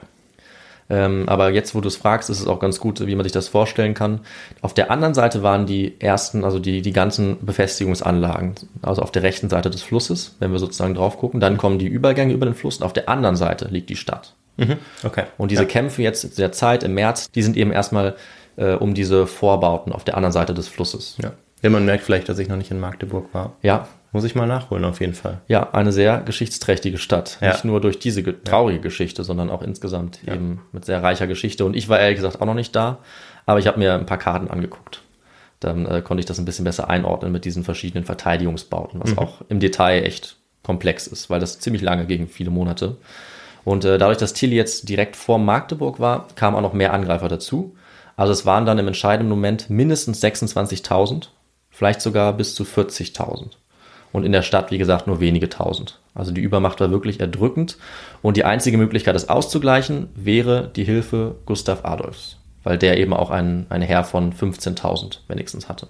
S5: Ähm, aber jetzt, wo du es fragst, ist es auch ganz gut, wie man sich das vorstellen kann. Auf der anderen Seite waren die ersten, also die, die ganzen Befestigungsanlagen, also auf der rechten Seite des Flusses, wenn wir sozusagen drauf gucken. Dann kommen die Übergänge über den Fluss und auf der anderen Seite liegt die Stadt.
S4: Mhm. Okay.
S5: Und diese
S4: ja.
S5: Kämpfe jetzt der Zeit im März, die sind eben erstmal äh, um diese Vorbauten auf der anderen Seite des Flusses.
S4: Ja. ja, man merkt vielleicht, dass ich noch nicht in Magdeburg war.
S5: Ja,
S4: Muss ich mal nachholen, auf jeden Fall.
S5: ja, eine sehr geschichtsträchtige Stadt.
S4: Ja.
S5: Nicht nur durch diese ge- traurige Geschichte, sondern auch insgesamt eben mit sehr reicher Geschichte. Und ich war ehrlich gesagt auch noch nicht da, aber ich habe mir ein paar Karten angeguckt. Dann äh, konnte ich das ein bisschen besser einordnen mit diesen verschiedenen Verteidigungsbauten, was auch im Detail echt komplex ist, weil das ziemlich lange gegen viele Monate. Und äh, dadurch, dass Tilly jetzt direkt vor Magdeburg war, kamen auch noch mehr Angreifer dazu. Also es waren dann im entscheidenden Moment mindestens 26.000, vielleicht sogar bis zu 40.000. Und in der Stadt, wie gesagt, nur wenige tausend. Also die Übermacht war wirklich erdrückend. Und die einzige Möglichkeit, das auszugleichen, wäre die Hilfe Gustav Adolfs, weil der eben auch ein, ein Heer von 15.000 wenigstens hatte.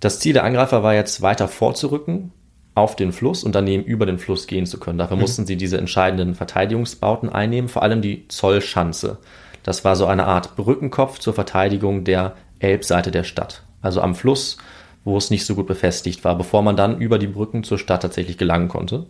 S5: Das Ziel der Angreifer war jetzt weiter vorzurücken auf den Fluss und daneben über den Fluss gehen zu können. Dafür mussten sie diese entscheidenden Verteidigungsbauten einnehmen, vor allem die Zollschanze. Das war so eine Art Brückenkopf zur Verteidigung der Elbseite der Stadt. Also am Fluss, wo es nicht so gut befestigt war, bevor man dann über die Brücken zur Stadt tatsächlich gelangen konnte.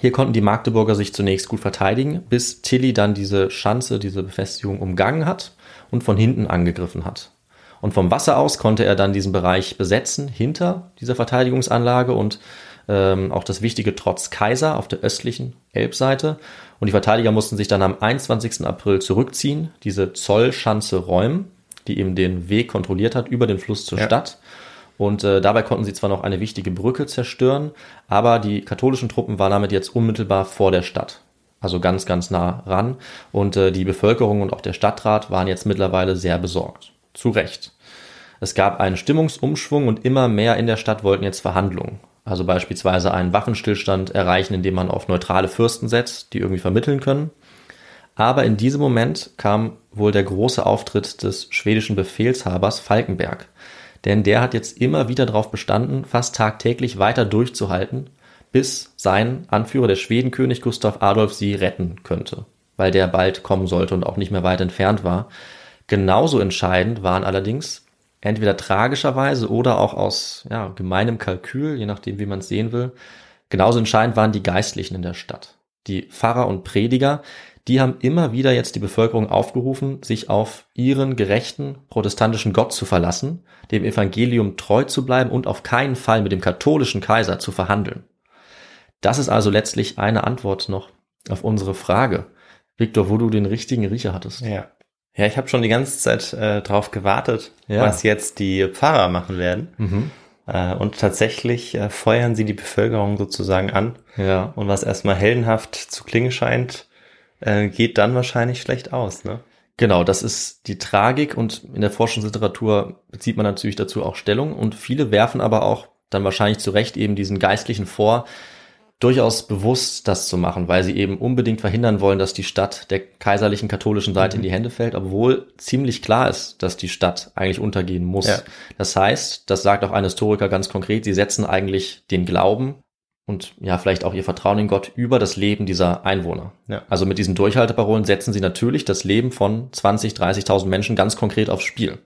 S5: Hier konnten die Magdeburger sich zunächst gut verteidigen, bis Tilly dann diese Schanze, diese Befestigung umgangen hat und von hinten angegriffen hat. Und vom Wasser aus konnte er dann diesen Bereich besetzen, hinter dieser Verteidigungsanlage und ähm, auch das wichtige Trotz Kaiser auf der östlichen Elbseite. Und die Verteidiger mussten sich dann am 21. April zurückziehen, diese Zollschanze räumen, die eben den Weg kontrolliert hat über den Fluss zur
S4: Ja.
S5: Stadt. Und äh, dabei konnten sie zwar noch eine wichtige Brücke zerstören, aber die katholischen Truppen waren damit jetzt unmittelbar vor der Stadt. Also ganz, ganz nah ran. Und äh, die Bevölkerung und auch der Stadtrat waren jetzt mittlerweile sehr besorgt. Zu Recht. Es gab einen Stimmungsumschwung und immer mehr in der Stadt wollten jetzt Verhandlungen. Also beispielsweise einen Waffenstillstand erreichen, indem man auf neutrale Fürsten setzt, die irgendwie vermitteln können. Aber in diesem Moment kam wohl der große Auftritt des schwedischen Befehlshabers Falkenberg. Denn der hat jetzt immer wieder darauf bestanden, fast tagtäglich weiter durchzuhalten, bis sein Anführer, der Schwedenkönig Gustav Adolf, sie retten könnte, weil der bald kommen sollte und auch nicht mehr weit entfernt war. Genauso entscheidend waren allerdings entweder tragischerweise oder auch aus ja, gemeinem Kalkül, je nachdem, wie man es sehen will, genauso entscheidend waren die Geistlichen in der Stadt. Die Pfarrer und Prediger, die haben immer wieder jetzt die Bevölkerung aufgerufen, sich auf ihren gerechten protestantischen Gott zu verlassen, dem Evangelium treu zu bleiben und auf keinen Fall mit dem katholischen Kaiser zu verhandeln. Das ist also letztlich eine Antwort noch auf unsere Frage. Victor, wo du den richtigen Riecher hattest.
S4: Ja. Ja, ich habe schon die ganze Zeit äh, drauf gewartet,
S5: Ja.
S4: was jetzt die Pfarrer machen werden.
S5: Mhm.
S4: Äh, und tatsächlich äh, feuern sie die Bevölkerung sozusagen an.
S5: Ja.
S4: Und was erstmal heldenhaft zu klingen scheint, äh, geht dann wahrscheinlich schlecht aus, ne?
S5: Genau, das ist die Tragik und in der Forschungsliteratur bezieht man natürlich dazu auch Stellung und viele werfen aber auch dann wahrscheinlich zu Recht eben diesen Geistlichen vor, durchaus bewusst das zu machen, weil sie eben unbedingt verhindern wollen, dass die Stadt der kaiserlichen katholischen Seite in die Hände fällt, obwohl ziemlich klar ist, dass die Stadt eigentlich untergehen muss.
S4: Ja.
S5: Das heißt, das sagt auch ein Historiker ganz konkret, sie setzen eigentlich den Glauben und ja, vielleicht auch ihr Vertrauen in Gott über das Leben dieser Einwohner.
S4: Ja.
S5: Also mit diesen Durchhalteparolen setzen sie natürlich das Leben von 20, 30.000 Menschen ganz konkret aufs Spiel.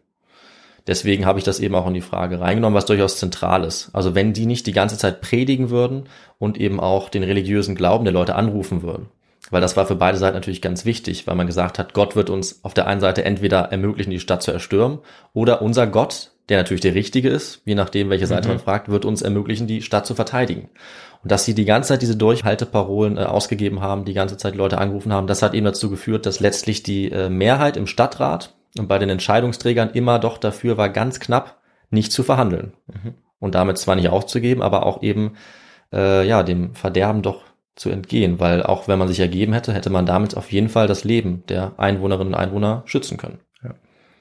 S5: Deswegen habe ich das eben auch in die Frage reingenommen, was durchaus zentral ist. Also wenn die nicht die ganze Zeit predigen würden und eben auch den religiösen Glauben der Leute anrufen würden. Weil das war für beide Seiten natürlich ganz wichtig, weil man gesagt hat, Gott wird uns auf der einen Seite entweder ermöglichen, die Stadt zu erstürmen, oder unser Gott, der natürlich der richtige ist, je nachdem, welche Seite man fragt, wird uns ermöglichen, die Stadt zu verteidigen. Und dass sie die ganze Zeit diese Durchhalteparolen äh, ausgegeben haben, die ganze Zeit Leute angerufen haben, das hat eben dazu geführt, dass letztlich die äh, Mehrheit im Stadtrat und bei den Entscheidungsträgern immer doch dafür war, ganz knapp nicht zu verhandeln. Und damit zwar nicht aufzugeben, aber auch eben äh, ja dem Verderben doch zu entgehen, weil auch wenn man sich ergeben hätte, hätte man damit auf jeden Fall das Leben der Einwohnerinnen und Einwohner schützen können.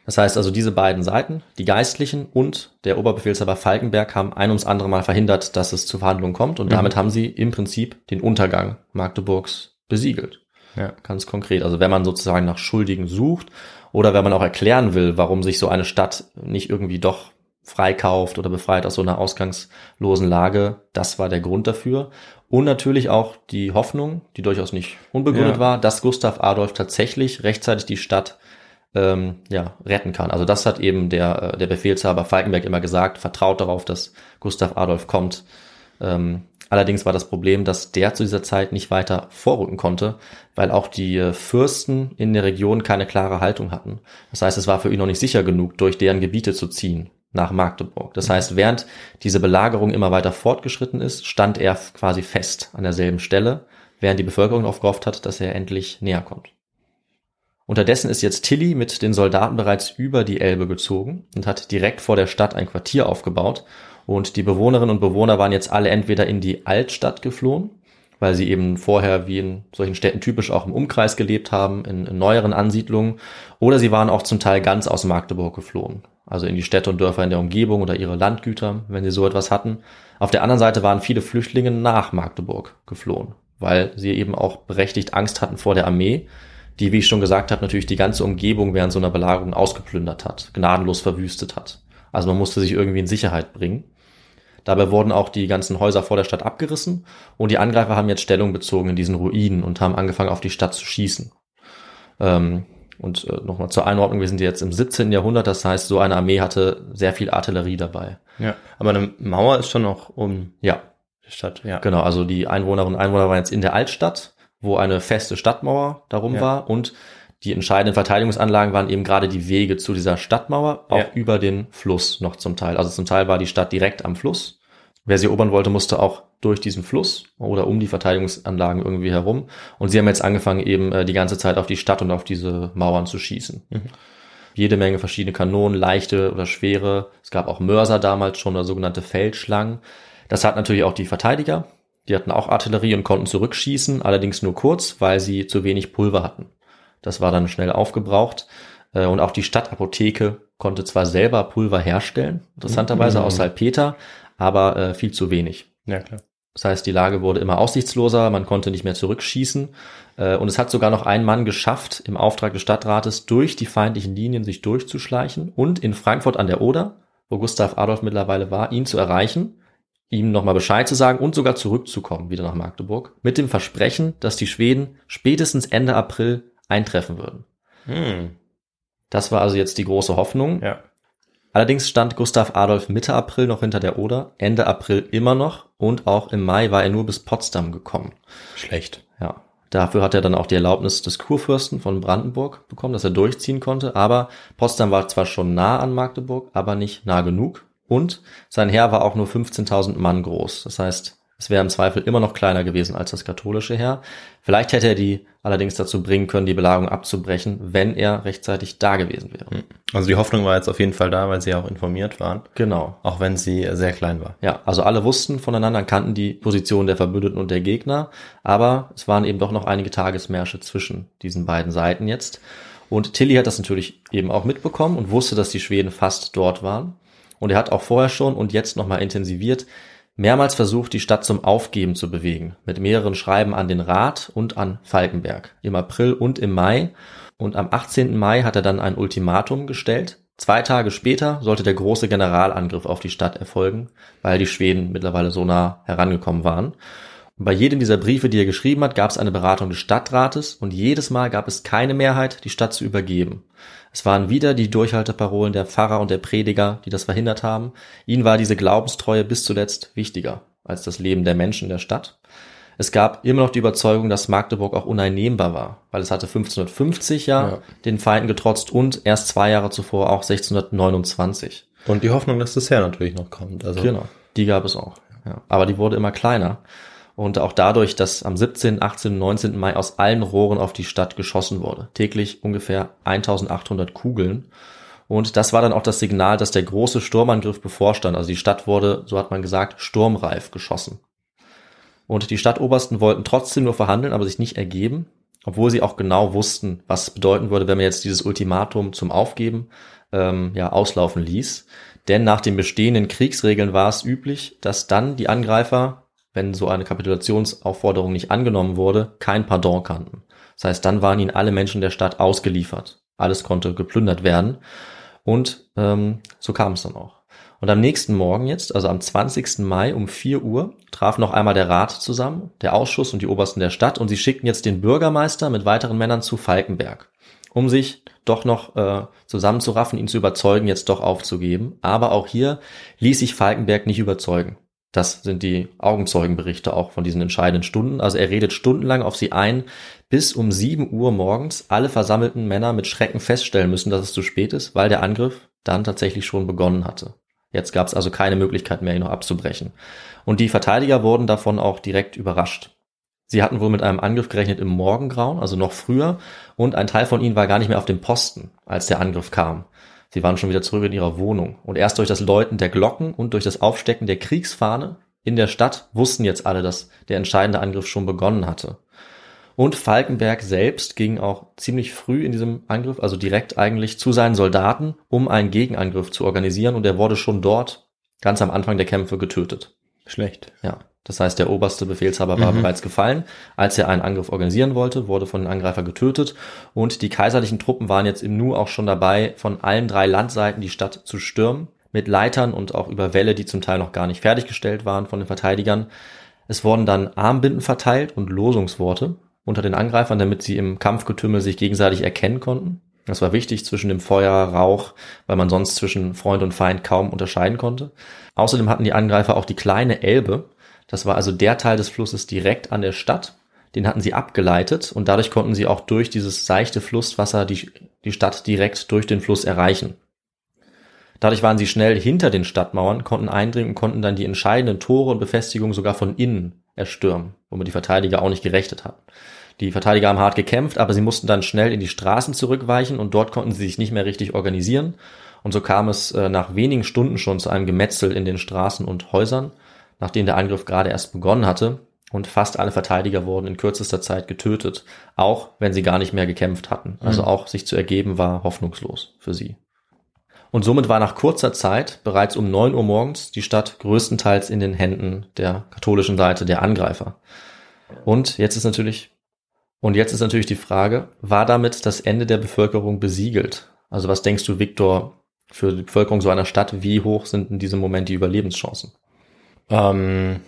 S5: Das heißt also, diese beiden Seiten, die Geistlichen und der Oberbefehlshaber Falkenberg, haben ein ums andere Mal verhindert, dass es zu Verhandlungen kommt. Und
S4: Mhm.
S5: damit haben sie im Prinzip den Untergang Magdeburgs besiegelt.
S4: Ja.
S5: Ganz konkret. Also wenn man sozusagen nach Schuldigen sucht oder wenn man auch erklären will, warum sich so eine Stadt nicht irgendwie doch freikauft oder befreit aus so einer ausgangslosen Lage, das war der Grund dafür. Und natürlich auch die Hoffnung, die durchaus nicht unbegründet
S4: Ja.
S5: war, dass Gustav Adolf tatsächlich rechtzeitig die Stadt ähm, ja, retten kann. Also das hat eben der, äh, der Befehlshaber Falkenberg immer gesagt, vertraut darauf, dass Gustav Adolf kommt. Ähm, allerdings war das Problem, dass der zu dieser Zeit nicht weiter vorrücken konnte, weil auch die äh, Fürsten in der Region keine klare Haltung hatten. Das heißt, es war für ihn noch nicht sicher genug, durch deren Gebiete zu ziehen nach Magdeburg. Das heißt, während diese Belagerung immer weiter fortgeschritten ist, stand er quasi fest an derselben Stelle, während die Bevölkerung darauf gehofft hat, dass er endlich näher kommt. Unterdessen ist jetzt Tilly mit den Soldaten bereits über die Elbe gezogen und hat direkt vor der Stadt ein Quartier aufgebaut. Und die Bewohnerinnen und Bewohner waren jetzt alle entweder in die Altstadt geflohen, weil sie eben vorher wie in solchen Städten typisch auch im Umkreis gelebt haben, in, in neueren Ansiedlungen, oder sie waren auch zum Teil ganz aus Magdeburg geflohen, also in die Städte und Dörfer in der Umgebung oder ihre Landgüter, wenn sie so etwas hatten. Auf der anderen Seite waren viele Flüchtlinge nach Magdeburg geflohen, weil sie eben auch berechtigt Angst hatten vor der Armee, die, wie ich schon gesagt habe, natürlich die ganze Umgebung während so einer Belagerung ausgeplündert hat, gnadenlos verwüstet hat. Also man musste sich irgendwie in Sicherheit bringen. Dabei wurden auch die ganzen Häuser vor der Stadt abgerissen und die Angreifer haben jetzt Stellung bezogen in diesen Ruinen und haben angefangen auf die Stadt zu schießen. Ähm, und äh, nochmal zur Einordnung, wir sind jetzt im 17. Jahrhundert, das heißt, so eine Armee hatte sehr viel Artillerie dabei.
S4: Ja. Aber eine Mauer ist schon noch um
S5: Ja,
S4: die Stadt, ja.
S5: Genau, also die Einwohnerinnen und Einwohner waren jetzt in der Altstadt, wo eine feste Stadtmauer darum
S4: Ja.
S5: war und die entscheidenden Verteidigungsanlagen waren eben gerade die Wege zu dieser Stadtmauer, auch
S4: Ja.
S5: über den Fluss noch zum Teil. Also zum Teil war die Stadt direkt am Fluss. Wer sie erobern wollte, musste auch durch diesen Fluss oder um die Verteidigungsanlagen irgendwie herum. Und sie haben jetzt angefangen, eben äh, die ganze Zeit auf die Stadt und auf diese Mauern zu schießen.
S4: Mhm.
S5: Jede Menge verschiedene Kanonen, leichte oder schwere. Es gab auch Mörser damals schon, oder sogenannte Feldschlangen. Das hat natürlich auch die Verteidiger. Die hatten auch Artillerie und konnten zurückschießen, allerdings nur kurz, weil sie zu wenig Pulver hatten. Das war dann schnell aufgebraucht. Äh, Und auch die Stadtapotheke konnte zwar selber Pulver herstellen, interessanterweise
S4: Mhm.
S5: aus Salpeter, aber äh, viel zu wenig.
S4: Ja, klar.
S5: Das heißt, die Lage wurde immer aussichtsloser, man konnte nicht mehr zurückschießen. Äh, Und es hat sogar noch ein Mann geschafft, im Auftrag des Stadtrates durch die feindlichen Linien sich durchzuschleichen und in Frankfurt an der Oder, wo Gustav Adolf mittlerweile war, ihn zu erreichen, ihm nochmal Bescheid zu sagen und sogar zurückzukommen wieder nach Magdeburg, mit dem Versprechen, dass die Schweden spätestens Ende April eintreffen würden.
S4: Hm.
S5: Das war also jetzt die große Hoffnung.
S4: Ja.
S5: Allerdings stand Gustav Adolf Mitte April noch hinter der Oder, Ende April immer noch und auch im Mai war er nur bis Potsdam gekommen.
S4: Schlecht.
S5: Ja, dafür hat er dann auch die Erlaubnis des Kurfürsten von Brandenburg bekommen, dass er durchziehen konnte. Aber Potsdam war zwar schon nah an Magdeburg, aber nicht nah genug. Und sein Heer war auch nur 15.000 Mann groß. Das heißt, es wäre im Zweifel immer noch kleiner gewesen als das katholische Heer. Vielleicht hätte er die allerdings dazu bringen können, die Belagerung abzubrechen, wenn er rechtzeitig da gewesen wäre.
S4: Also die Hoffnung war jetzt auf jeden Fall da, weil sie ja auch informiert waren,
S5: Genau.
S4: auch wenn sie sehr klein war.
S5: Ja, also alle wussten voneinander, kannten die Position der Verbündeten und der Gegner, aber es waren eben doch noch einige Tagesmärsche zwischen diesen beiden Seiten jetzt. Und Tilly hat das natürlich eben auch mitbekommen und wusste, dass die Schweden fast dort waren. Und er hat auch vorher schon und jetzt nochmal intensiviert mehrmals versucht, die Stadt zum Aufgeben zu bewegen, mit mehreren Schreiben an den Rat und an Falkenberg, im April und im Mai. Und am 18. Mai hat er dann ein Ultimatum gestellt. Zwei Tage später sollte der große Generalangriff auf die Stadt erfolgen, weil die Schweden mittlerweile so nah herangekommen waren. Bei jedem dieser Briefe, die er geschrieben hat, gab es eine Beratung des Stadtrates und jedes Mal gab es keine Mehrheit, die Stadt zu übergeben. Es waren wieder die Durchhalteparolen der Pfarrer und der Prediger, die das verhindert haben. Ihnen war diese Glaubenstreue bis zuletzt wichtiger als das Leben der Menschen der Stadt. Es gab immer noch die Überzeugung, dass Magdeburg auch uneinnehmbar war, weil es hatte 1550 ja,
S4: Ja.
S5: den Feinden getrotzt und erst zwei Jahre zuvor auch 1629.
S4: Und die Hoffnung, dass das Heer natürlich noch kommt. Also
S5: Genau, die gab es auch. Ja. Aber die wurde immer kleiner. Und auch dadurch, dass am 17., 18., 19. Mai aus allen Rohren auf die Stadt geschossen wurde. Täglich ungefähr 1800 Kugeln. Und das war dann auch das Signal, dass der große Sturmangriff bevorstand. Also die Stadt wurde, so hat man gesagt, sturmreif geschossen. Und die Stadtobersten wollten trotzdem nur verhandeln, aber sich nicht ergeben. obwohl sie auch genau wussten, was bedeuten würde, wenn man jetzt dieses Ultimatum zum Aufgeben ähm, ja auslaufen ließ. Denn nach den bestehenden Kriegsregeln war es üblich, dass dann die Angreifer, wenn so eine Kapitulationsaufforderung nicht angenommen wurde, kein Pardon kannten. Das heißt, dann waren ihnen alle Menschen der Stadt ausgeliefert. Alles konnte geplündert werden. Und ähm, so kam es dann auch. Und am nächsten Morgen jetzt, also am 20. Mai um 4 Uhr, traf noch einmal der Rat zusammen, der Ausschuss und die Obersten der Stadt und sie schickten jetzt den Bürgermeister mit weiteren Männern zu Falkenberg, um sich doch noch äh, zusammenzuraffen, ihn zu überzeugen, jetzt doch aufzugeben. Aber auch hier ließ sich Falkenberg nicht überzeugen. Das sind die Augenzeugenberichte auch von diesen entscheidenden Stunden. Also er redet stundenlang auf sie ein, bis um 7 Uhr morgens alle versammelten Männer mit Schrecken feststellen müssen, dass es zu spät ist, weil der Angriff dann tatsächlich schon begonnen hatte. Jetzt gab es also keine Möglichkeit mehr, ihn noch abzubrechen. Und die Verteidiger wurden davon auch direkt überrascht. Sie hatten wohl mit einem Angriff gerechnet im Morgengrauen, also noch früher, und ein Teil von ihnen war gar nicht mehr auf dem Posten, als der Angriff kam. Sie waren schon wieder zurück in ihrer Wohnung. Und erst durch das Läuten der Glocken und durch das Aufstecken der Kriegsfahne in der Stadt wussten jetzt alle, dass der entscheidende Angriff schon begonnen hatte. Und Falkenberg selbst ging auch ziemlich früh in diesem Angriff, also direkt eigentlich zu seinen Soldaten, um einen Gegenangriff zu organisieren. Und er wurde schon dort ganz am Anfang der Kämpfe getötet.
S4: Schlecht.
S5: Ja. Das heißt, der oberste Befehlshaber war mhm. bereits gefallen. Als er einen Angriff organisieren wollte, wurde von den Angreifer getötet. Und die kaiserlichen Truppen waren jetzt im Nu auch schon dabei, von allen drei Landseiten die Stadt zu stürmen. Mit Leitern und auch über Wälle, die zum Teil noch gar nicht fertiggestellt waren von den Verteidigern. Es wurden dann Armbinden verteilt und Losungsworte unter den Angreifern, damit sie im Kampfgetümmel sich gegenseitig erkennen konnten. Das war wichtig zwischen dem Feuer, Rauch, weil man sonst zwischen Freund und Feind kaum unterscheiden konnte. Außerdem hatten die Angreifer auch die kleine Elbe. Das war also der Teil des Flusses direkt an der Stadt. Den hatten sie abgeleitet und dadurch konnten sie auch durch dieses seichte Flusswasser die, die Stadt direkt durch den Fluss erreichen. Dadurch waren sie schnell hinter den Stadtmauern, konnten eindringen und konnten dann die entscheidenden Tore und Befestigungen sogar von innen erstürmen, womit die Verteidiger auch nicht gerechnet hatten. Die Verteidiger haben hart gekämpft, aber sie mussten dann schnell in die Straßen zurückweichen und dort konnten sie sich nicht mehr richtig organisieren. Und so kam es äh, nach wenigen Stunden schon zu einem Gemetzel in den Straßen und Häusern, nachdem der Angriff gerade erst begonnen hatte. Und fast alle Verteidiger wurden in kürzester Zeit getötet, auch wenn sie gar nicht mehr gekämpft hatten. Also mhm. auch sich zu ergeben war hoffnungslos für sie. Und somit war nach kurzer Zeit, bereits um neun Uhr morgens, die Stadt größtenteils in den Händen der katholischen Seite der Angreifer. Und jetzt ist natürlich und jetzt ist natürlich die Frage, war damit das Ende der Bevölkerung besiegelt? Also was denkst du, Viktor, für die Bevölkerung so einer Stadt, wie hoch sind in diesem Moment die Überlebenschancen?
S4: Ähm,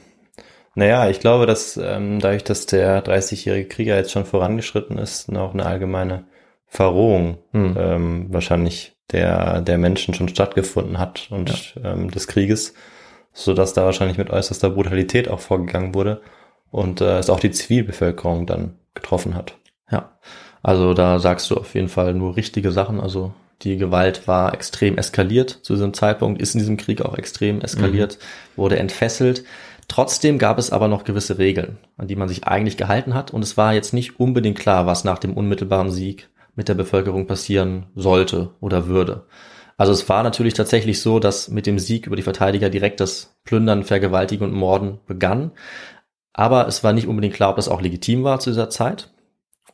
S4: naja, ich glaube, dass ähm, dadurch, dass der 30-jährige Krieger jetzt schon vorangeschritten ist, noch eine allgemeine Verrohung hm. ähm, wahrscheinlich der, der Menschen schon stattgefunden hat und ja. ähm, des Krieges, so dass da wahrscheinlich mit äußerster Brutalität auch vorgegangen wurde und äh, es auch die Zivilbevölkerung dann getroffen hat.
S5: Ja, also da sagst du auf jeden Fall nur richtige Sachen. Also die Gewalt war extrem eskaliert zu diesem Zeitpunkt, ist in diesem Krieg auch extrem eskaliert, mhm. wurde entfesselt. Trotzdem gab es aber noch gewisse Regeln, an die man sich eigentlich gehalten hat. Und es war jetzt nicht unbedingt klar, was nach dem unmittelbaren Sieg mit der Bevölkerung passieren sollte oder würde. Also es war natürlich tatsächlich so, dass mit dem Sieg über die Verteidiger direkt das Plündern, Vergewaltigen und Morden begann. Aber es war nicht unbedingt klar, ob das auch legitim war zu dieser Zeit.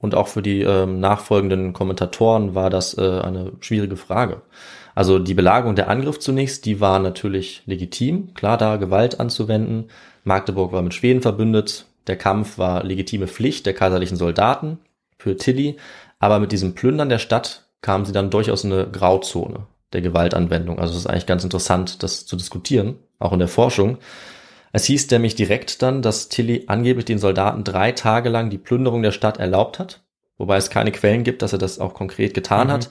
S5: Und auch für die ähm, nachfolgenden Kommentatoren war das äh, eine schwierige Frage. Also die Belagerung der Angriff zunächst, die war natürlich legitim, klar da Gewalt anzuwenden. Magdeburg war mit Schweden verbündet. Der Kampf war legitime Pflicht der kaiserlichen Soldaten für Tilly. Aber mit diesem Plündern der Stadt kamen sie dann durchaus in eine Grauzone der Gewaltanwendung. Also es ist eigentlich ganz interessant, das zu diskutieren, auch in der Forschung. Es hieß nämlich direkt dann, dass Tilly angeblich den Soldaten drei Tage lang die Plünderung der Stadt erlaubt hat, wobei es keine Quellen gibt, dass er das auch konkret getan mhm. hat.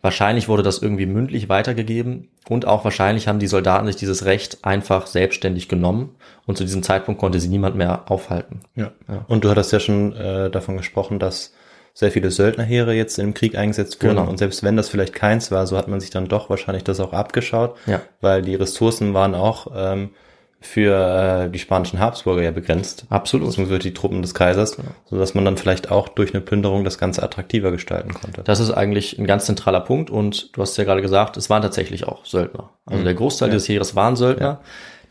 S5: Wahrscheinlich wurde das irgendwie mündlich weitergegeben und auch wahrscheinlich haben die Soldaten sich dieses Recht einfach selbstständig genommen und zu diesem Zeitpunkt konnte sie niemand mehr aufhalten.
S4: Ja. ja. Und du hattest ja schon äh, davon gesprochen, dass sehr viele Söldnerheere jetzt im Krieg eingesetzt wurden genau. und selbst wenn das vielleicht keins war, so hat man sich dann doch wahrscheinlich das auch abgeschaut, ja. weil die Ressourcen waren auch ähm, für äh, die spanischen Habsburger ja begrenzt.
S5: Absolut.
S4: Beziehungsweise die Truppen des Kaisers, genau. so dass man dann vielleicht auch durch eine Plünderung das Ganze attraktiver gestalten konnte.
S5: Das ist eigentlich ein ganz zentraler Punkt und du hast ja gerade gesagt, es waren tatsächlich auch Söldner. Also mhm. der Großteil ja. des Heeres waren Söldner. Ja.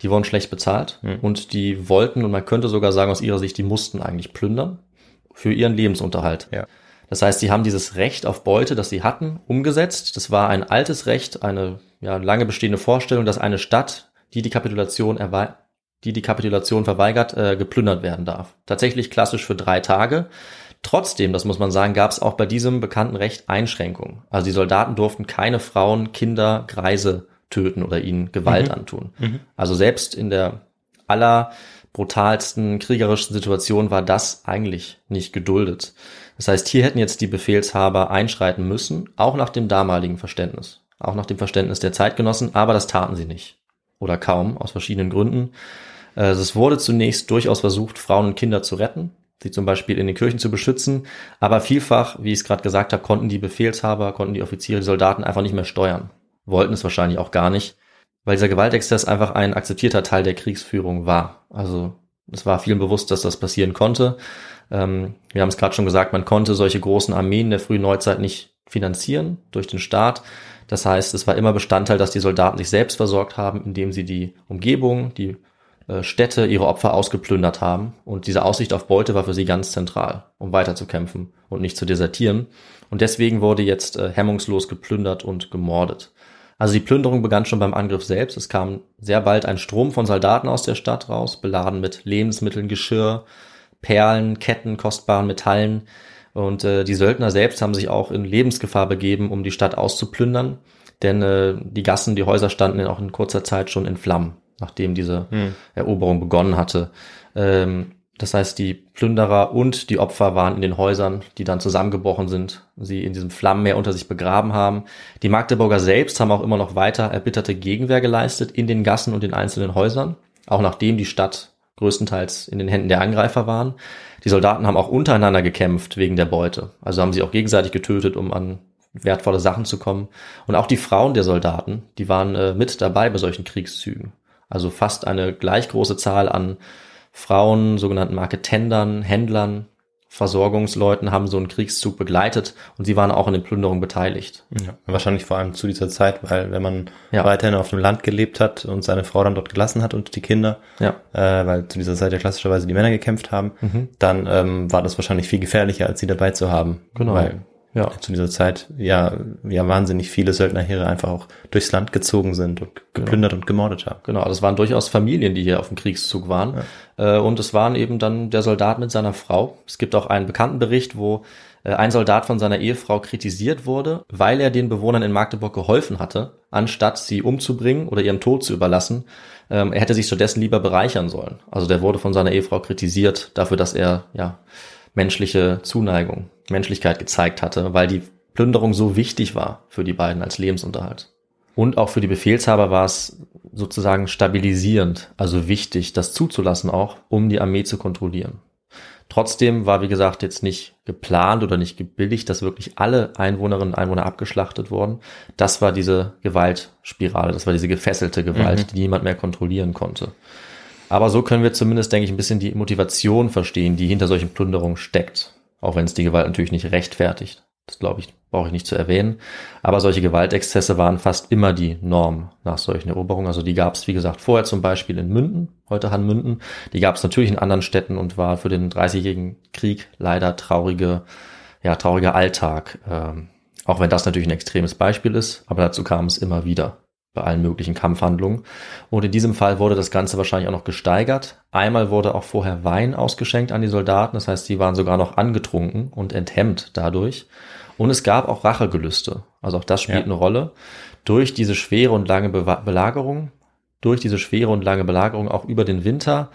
S5: Die wurden schlecht bezahlt mhm. und die wollten und man könnte sogar sagen aus ihrer Sicht, die mussten eigentlich plündern. für ihren Lebensunterhalt.
S4: Ja.
S5: Das heißt, sie haben dieses Recht auf Beute, das sie hatten, umgesetzt. Das war ein altes Recht, eine ja, lange bestehende Vorstellung, dass eine Stadt, die die Kapitulation die die Kapitulation verweigert, äh, geplündert werden darf. Tatsächlich klassisch für drei Tage. Trotzdem, das muss man sagen, gab es auch bei diesem bekannten Recht Einschränkungen. Also die Soldaten durften keine Frauen, Kinder, Greise töten oder ihnen Gewalt
S4: Mhm.
S5: antun. Also selbst in der aller brutalsten kriegerischen Situation war das eigentlich nicht geduldet. Das heißt, hier hätten jetzt die Befehlshaber einschreiten müssen, auch nach dem damaligen Verständnis, auch nach dem Verständnis der Zeitgenossen, aber das taten sie nicht. Oder kaum, aus verschiedenen Gründen. Äh, Es wurde zunächst durchaus versucht, Frauen und Kinder zu retten, sie zum Beispiel in den Kirchen zu beschützen, aber vielfach, wie ich es gerade gesagt habe, konnten die Befehlshaber, konnten die Offiziere, die Soldaten einfach nicht mehr steuern, wollten es wahrscheinlich auch gar nicht, weil dieser Gewaltexzess einfach ein akzeptierter Teil der Kriegsführung war. Also es war vielen bewusst, dass das passieren konnte. Ähm, wir haben es gerade schon gesagt, man konnte solche großen Armeen der frühen Neuzeit nicht finanzieren durch den Staat. Das heißt, es war immer Bestandteil, dass die Soldaten sich selbst versorgt haben, indem sie die Umgebung, die äh, Städte, ihre Opfer ausgeplündert haben. Und diese Aussicht auf Beute war für sie ganz zentral, um weiterzukämpfen und nicht zu desertieren. Und deswegen wurde jetzt äh, hemmungslos geplündert und gemordet. Also die Plünderung begann schon beim Angriff selbst. Es kam sehr bald ein Strom von Soldaten aus der Stadt raus, beladen mit Lebensmitteln, Geschirr, Perlen, Ketten, kostbaren Metallen. Und äh, die Söldner selbst haben sich auch in Lebensgefahr begeben, um die Stadt auszuplündern. Denn äh, die Gassen, die Häuser standen auch in kurzer Zeit schon in Flammen, nachdem diese Eroberung begonnen hatte. Ähm, das heißt, die Plünderer und die Opfer waren in den Häusern, die dann zusammengebrochen sind, sie in diesem Flammenmeer unter sich begraben haben. Die Magdeburger selbst haben auch immer noch weiter erbitterte Gegenwehr geleistet in den Gassen und den einzelnen Häusern, auch nachdem die Stadt größtenteils in den Händen der Angreifer waren. Die Soldaten haben auch untereinander gekämpft wegen der Beute. Also haben sie auch gegenseitig getötet, um an wertvolle Sachen zu kommen. Und auch die Frauen der Soldaten, die waren äh, mit dabei bei solchen Kriegszügen. Also fast eine gleich große Zahl an Frauen, sogenannten Marketendern, Händlern, Versorgungsleuten haben so einen Kriegszug begleitet und sie waren auch in den Plünderungen beteiligt.
S4: Ja, wahrscheinlich vor allem zu dieser Zeit, weil wenn man
S5: Ja.
S4: weiterhin auf dem Land gelebt hat und seine Frau dann dort gelassen hat und die Kinder,
S5: Ja.
S4: äh, weil zu dieser Zeit ja klassischerweise die Männer gekämpft haben, dann ähm, war das wahrscheinlich viel gefährlicher, als sie dabei zu haben.
S5: Genau.
S4: Weil
S5: Ja.
S4: zu dieser Zeit ja, ja wahnsinnig viele Söldnerheere einfach auch durchs Land gezogen sind und geplündert und gemordet haben.
S5: Genau, das waren durchaus Familien, die hier auf dem Kriegszug waren. Äh, und es waren eben dann der Soldat mit seiner Frau. Es gibt auch einen bekannten Bericht, wo äh, ein Soldat von seiner Ehefrau kritisiert wurde, weil er den Bewohnern in Magdeburg geholfen hatte, anstatt sie umzubringen oder ihrem Tod zu überlassen. Ähm, er hätte sich stattdessen lieber bereichern sollen. Also der wurde von seiner Ehefrau kritisiert dafür, dass er ja menschliche Zuneigung, Menschlichkeit gezeigt hatte, weil die Plünderung so wichtig war für die beiden als Lebensunterhalt. Und auch für die Befehlshaber war es sozusagen stabilisierend, also wichtig, das zuzulassen auch, um die Armee zu kontrollieren. Trotzdem war, wie gesagt, jetzt nicht geplant oder nicht gebilligt, dass wirklich alle Einwohnerinnen und Einwohner abgeschlachtet wurden. Das war diese Gewaltspirale, das war diese gefesselte Gewalt, die niemand mehr kontrollieren konnte. Aber so können wir zumindest, denke ich, ein bisschen die Motivation verstehen, die hinter solchen Plünderungen steckt. Auch wenn es die Gewalt natürlich nicht rechtfertigt. Das glaube ich, brauche ich nicht zu erwähnen. Aber solche Gewaltexzesse waren fast immer die Norm nach solchen Eroberungen. Also die gab es, wie gesagt, vorher zum Beispiel in Münden, heute Hanmünden. Die gab es natürlich in anderen Städten und war für den Dreißigjährigen Krieg leider traurige, ja, trauriger Alltag. Ähm, auch wenn das natürlich ein extremes Beispiel ist, aber dazu kam es immer wieder bei allen möglichen Kampfhandlungen. Und in diesem Fall wurde das Ganze wahrscheinlich auch noch gesteigert. Einmal wurde auch vorher Wein ausgeschenkt an die Soldaten, das heißt, sie waren sogar noch angetrunken und enthemmt dadurch. Und es gab auch Rachegelüste. Also auch das spielt
S4: Ja.
S5: eine Rolle. Durch diese schwere und lange Bewa- Belagerung, durch diese schwere und lange Belagerung auch über den Winter.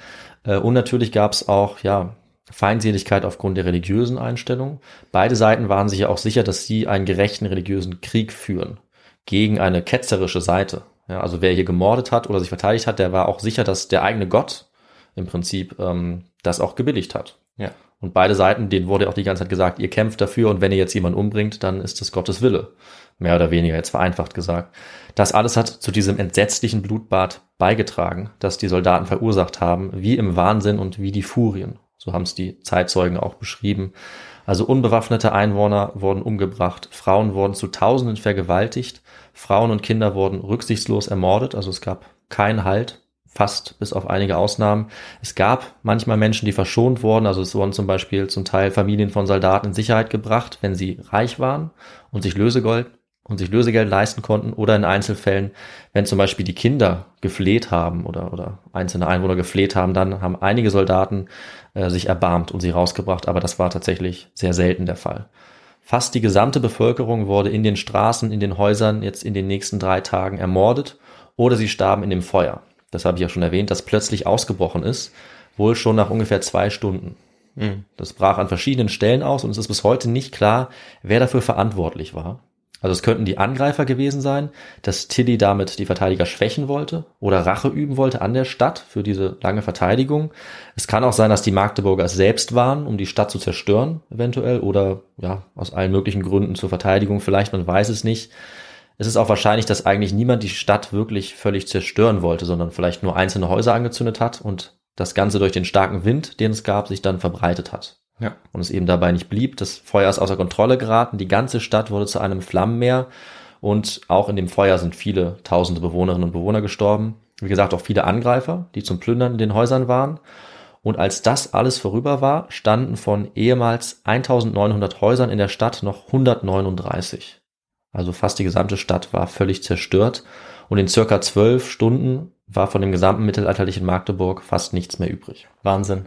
S5: Äh, Und natürlich gab es auch, ja, Feindseligkeit aufgrund der religiösen Einstellung. Beide Seiten waren sich ja auch sicher, dass sie einen gerechten religiösen Krieg führen gegen eine ketzerische Seite. Ja, also wer hier gemordet hat oder sich verteidigt hat, der war auch sicher, dass der eigene Gott im Prinzip ähm, das auch gebilligt hat.
S4: Ja.
S5: Und beide Seiten, denen wurde auch die ganze Zeit gesagt, ihr kämpft dafür und wenn ihr jetzt jemanden umbringt, dann ist das Gottes Wille. Mehr oder weniger, jetzt vereinfacht gesagt. Das alles hat zu diesem entsetzlichen Blutbad beigetragen, das die Soldaten verursacht haben, wie im Wahnsinn und wie die Furien. So haben es die Zeitzeugen auch beschrieben. Also unbewaffnete Einwohner wurden umgebracht, Frauen wurden zu Tausenden vergewaltigt, Frauen und Kinder wurden rücksichtslos ermordet, also es gab keinen Halt fast bis auf einige Ausnahmen. Es gab manchmal Menschen, die verschont wurden. Also es wurden zum Beispiel zum Teil Familien von Soldaten in Sicherheit gebracht, wenn sie reich waren und sich Lösegold und sich Lösegeld leisten konnten oder in Einzelfällen, wenn zum Beispiel die Kinder gefleht haben oder, oder einzelne Einwohner gefleht haben, dann haben einige Soldaten äh, sich erbarmt und sie rausgebracht, aber das war tatsächlich sehr selten der Fall. Fast die gesamte Bevölkerung wurde in den Straßen, in den Häusern jetzt in den nächsten drei Tagen ermordet oder sie starben in dem Feuer. Das habe ich ja schon erwähnt, das plötzlich ausgebrochen ist, wohl schon nach ungefähr zwei Stunden. Mhm. Das brach an verschiedenen Stellen aus und es ist bis heute nicht klar, wer dafür verantwortlich war. Also es könnten die Angreifer gewesen sein, dass Tilly damit die Verteidiger schwächen wollte oder Rache üben wollte an der Stadt für diese lange Verteidigung. Es kann auch sein, dass die Magdeburger selbst waren, um die Stadt zu zerstören, eventuell, oder ja, aus allen möglichen Gründen zur Verteidigung, vielleicht, man weiß es nicht. Es ist auch wahrscheinlich, dass eigentlich niemand die Stadt wirklich völlig zerstören wollte, sondern vielleicht nur einzelne Häuser angezündet hat und das Ganze durch den starken Wind, den es gab, sich dann verbreitet hat. Ja. Und es eben dabei nicht blieb. Das Feuer ist außer Kontrolle geraten. Die ganze Stadt wurde zu einem Flammenmeer. Und auch in dem Feuer sind viele tausende Bewohnerinnen und Bewohner gestorben. Wie gesagt, auch viele Angreifer, die zum Plündern in den Häusern waren. Und als das alles vorüber war, standen von ehemals 1900 Häusern in der Stadt noch 139. Also fast die gesamte Stadt war völlig zerstört. Und in circa zwölf Stunden war von dem gesamten mittelalterlichen Magdeburg fast nichts mehr übrig.
S4: Wahnsinn.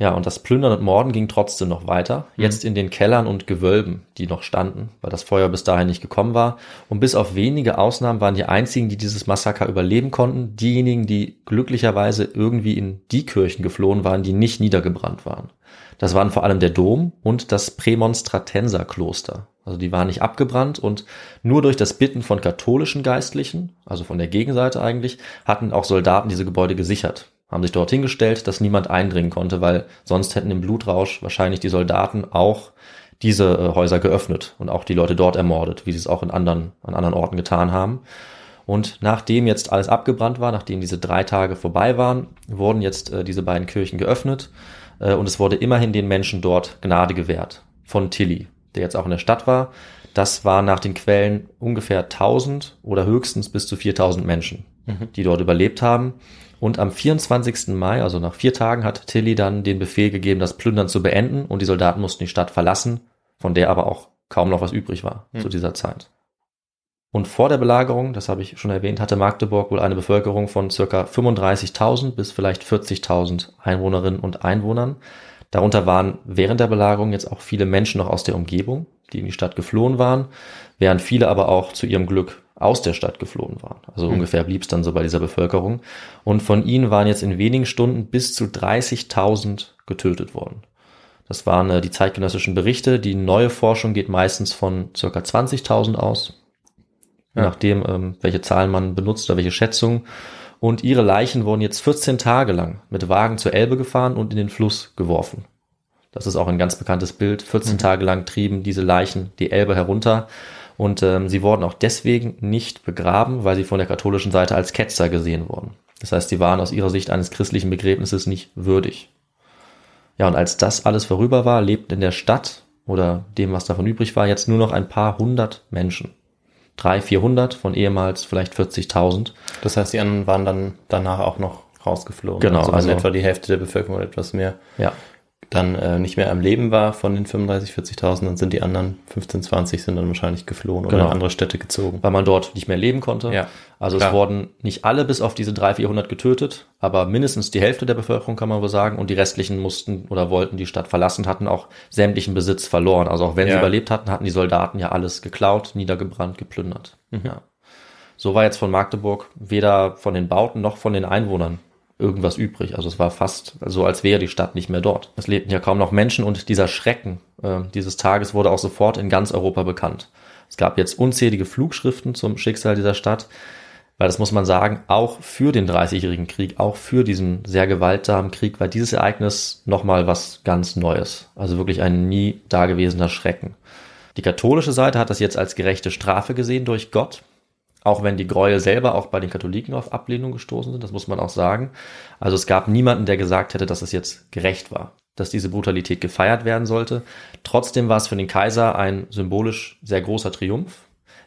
S5: Ja, und das Plündern und Morden ging trotzdem noch weiter. Mhm. Jetzt in den Kellern und Gewölben, die noch standen, weil das Feuer bis dahin nicht gekommen war. Und bis auf wenige Ausnahmen waren die einzigen, die dieses Massaker überleben konnten, diejenigen, die glücklicherweise irgendwie in die Kirchen geflohen waren, die nicht niedergebrannt waren. Das waren vor allem der Dom und das Prämonstratenserkloster. Also die waren nicht abgebrannt und nur durch das Bitten von katholischen Geistlichen, also von der Gegenseite eigentlich, hatten auch Soldaten diese Gebäude gesichert haben sich dort hingestellt, dass niemand eindringen konnte, weil sonst hätten im Blutrausch wahrscheinlich die Soldaten auch diese äh, Häuser geöffnet und auch die Leute dort ermordet, wie sie es auch in anderen, an anderen Orten getan haben. Und nachdem jetzt alles abgebrannt war, nachdem diese drei Tage vorbei waren, wurden jetzt äh, diese beiden Kirchen geöffnet äh, und es wurde immerhin den Menschen dort Gnade gewährt von Tilly, der jetzt auch in der Stadt war. Das war nach den Quellen ungefähr 1000 oder höchstens bis zu 4000 Menschen, mhm. die dort überlebt haben. Und am 24. Mai, also nach vier Tagen, hat Tilly dann den Befehl gegeben, das Plündern zu beenden und die Soldaten mussten die Stadt verlassen, von der aber auch kaum noch was übrig war hm. zu dieser Zeit. Und vor der Belagerung, das habe ich schon erwähnt, hatte Magdeburg wohl eine Bevölkerung von circa 35.000 bis vielleicht 40.000 Einwohnerinnen und Einwohnern. Darunter waren während der Belagerung jetzt auch viele Menschen noch aus der Umgebung, die in die Stadt geflohen waren, während viele aber auch zu ihrem Glück aus der Stadt geflohen waren. Also mhm. ungefähr blieb es dann so bei dieser Bevölkerung. Und von ihnen waren jetzt in wenigen Stunden bis zu 30.000 getötet worden. Das waren äh, die zeitgenössischen Berichte. Die neue Forschung geht meistens von circa 20.000 aus. Ja. Nachdem, ähm, welche Zahlen man benutzt oder welche Schätzungen. Und ihre Leichen wurden jetzt 14 Tage lang mit Wagen zur Elbe gefahren und in den Fluss geworfen. Das ist auch ein ganz bekanntes Bild. 14 mhm. Tage lang trieben diese Leichen die Elbe herunter und ähm, sie wurden auch deswegen nicht begraben, weil sie von der katholischen Seite als Ketzer gesehen wurden. Das heißt, sie waren aus ihrer Sicht eines christlichen Begräbnisses nicht würdig. Ja, und als das alles vorüber war, lebten in der Stadt oder dem, was davon übrig war, jetzt nur noch ein paar hundert Menschen. Drei, vierhundert von ehemals vielleicht 40.000.
S4: Das heißt, die anderen waren dann danach auch noch rausgeflogen.
S5: Genau.
S4: Also, also etwa die Hälfte der Bevölkerung oder etwas mehr.
S5: Ja
S4: dann äh, nicht mehr am Leben war von den 35, 40.000, dann sind die anderen 15, 20 sind dann wahrscheinlich geflohen oder
S5: genau.
S4: in andere Städte gezogen.
S5: Weil man dort nicht mehr leben konnte.
S4: Ja.
S5: Also Klar. es wurden nicht alle bis auf diese 300, 400 getötet, aber mindestens die Hälfte der Bevölkerung kann man wohl sagen und die restlichen mussten oder wollten die Stadt verlassen, hatten auch sämtlichen Besitz verloren. Also auch wenn ja. sie überlebt hatten, hatten die Soldaten ja alles geklaut, niedergebrannt, geplündert. Mhm. Ja. So war jetzt von Magdeburg weder von den Bauten noch von den Einwohnern irgendwas übrig. Also es war fast so, als wäre die Stadt nicht mehr dort. Es lebten ja kaum noch Menschen und dieser Schrecken äh, dieses Tages wurde auch sofort in ganz Europa bekannt. Es gab jetzt unzählige Flugschriften zum Schicksal dieser Stadt, weil das muss man sagen, auch für den Dreißigjährigen Krieg, auch für diesen sehr gewaltsamen Krieg war dieses Ereignis nochmal was ganz Neues. Also wirklich ein nie dagewesener Schrecken. Die katholische Seite hat das jetzt als gerechte Strafe gesehen durch Gott, auch wenn die Gräuel selber auch bei den Katholiken auf Ablehnung gestoßen sind, das muss man auch sagen. Also es gab niemanden, der gesagt hätte, dass es jetzt gerecht war, dass diese Brutalität gefeiert werden sollte. Trotzdem war es für den Kaiser ein symbolisch sehr großer Triumph.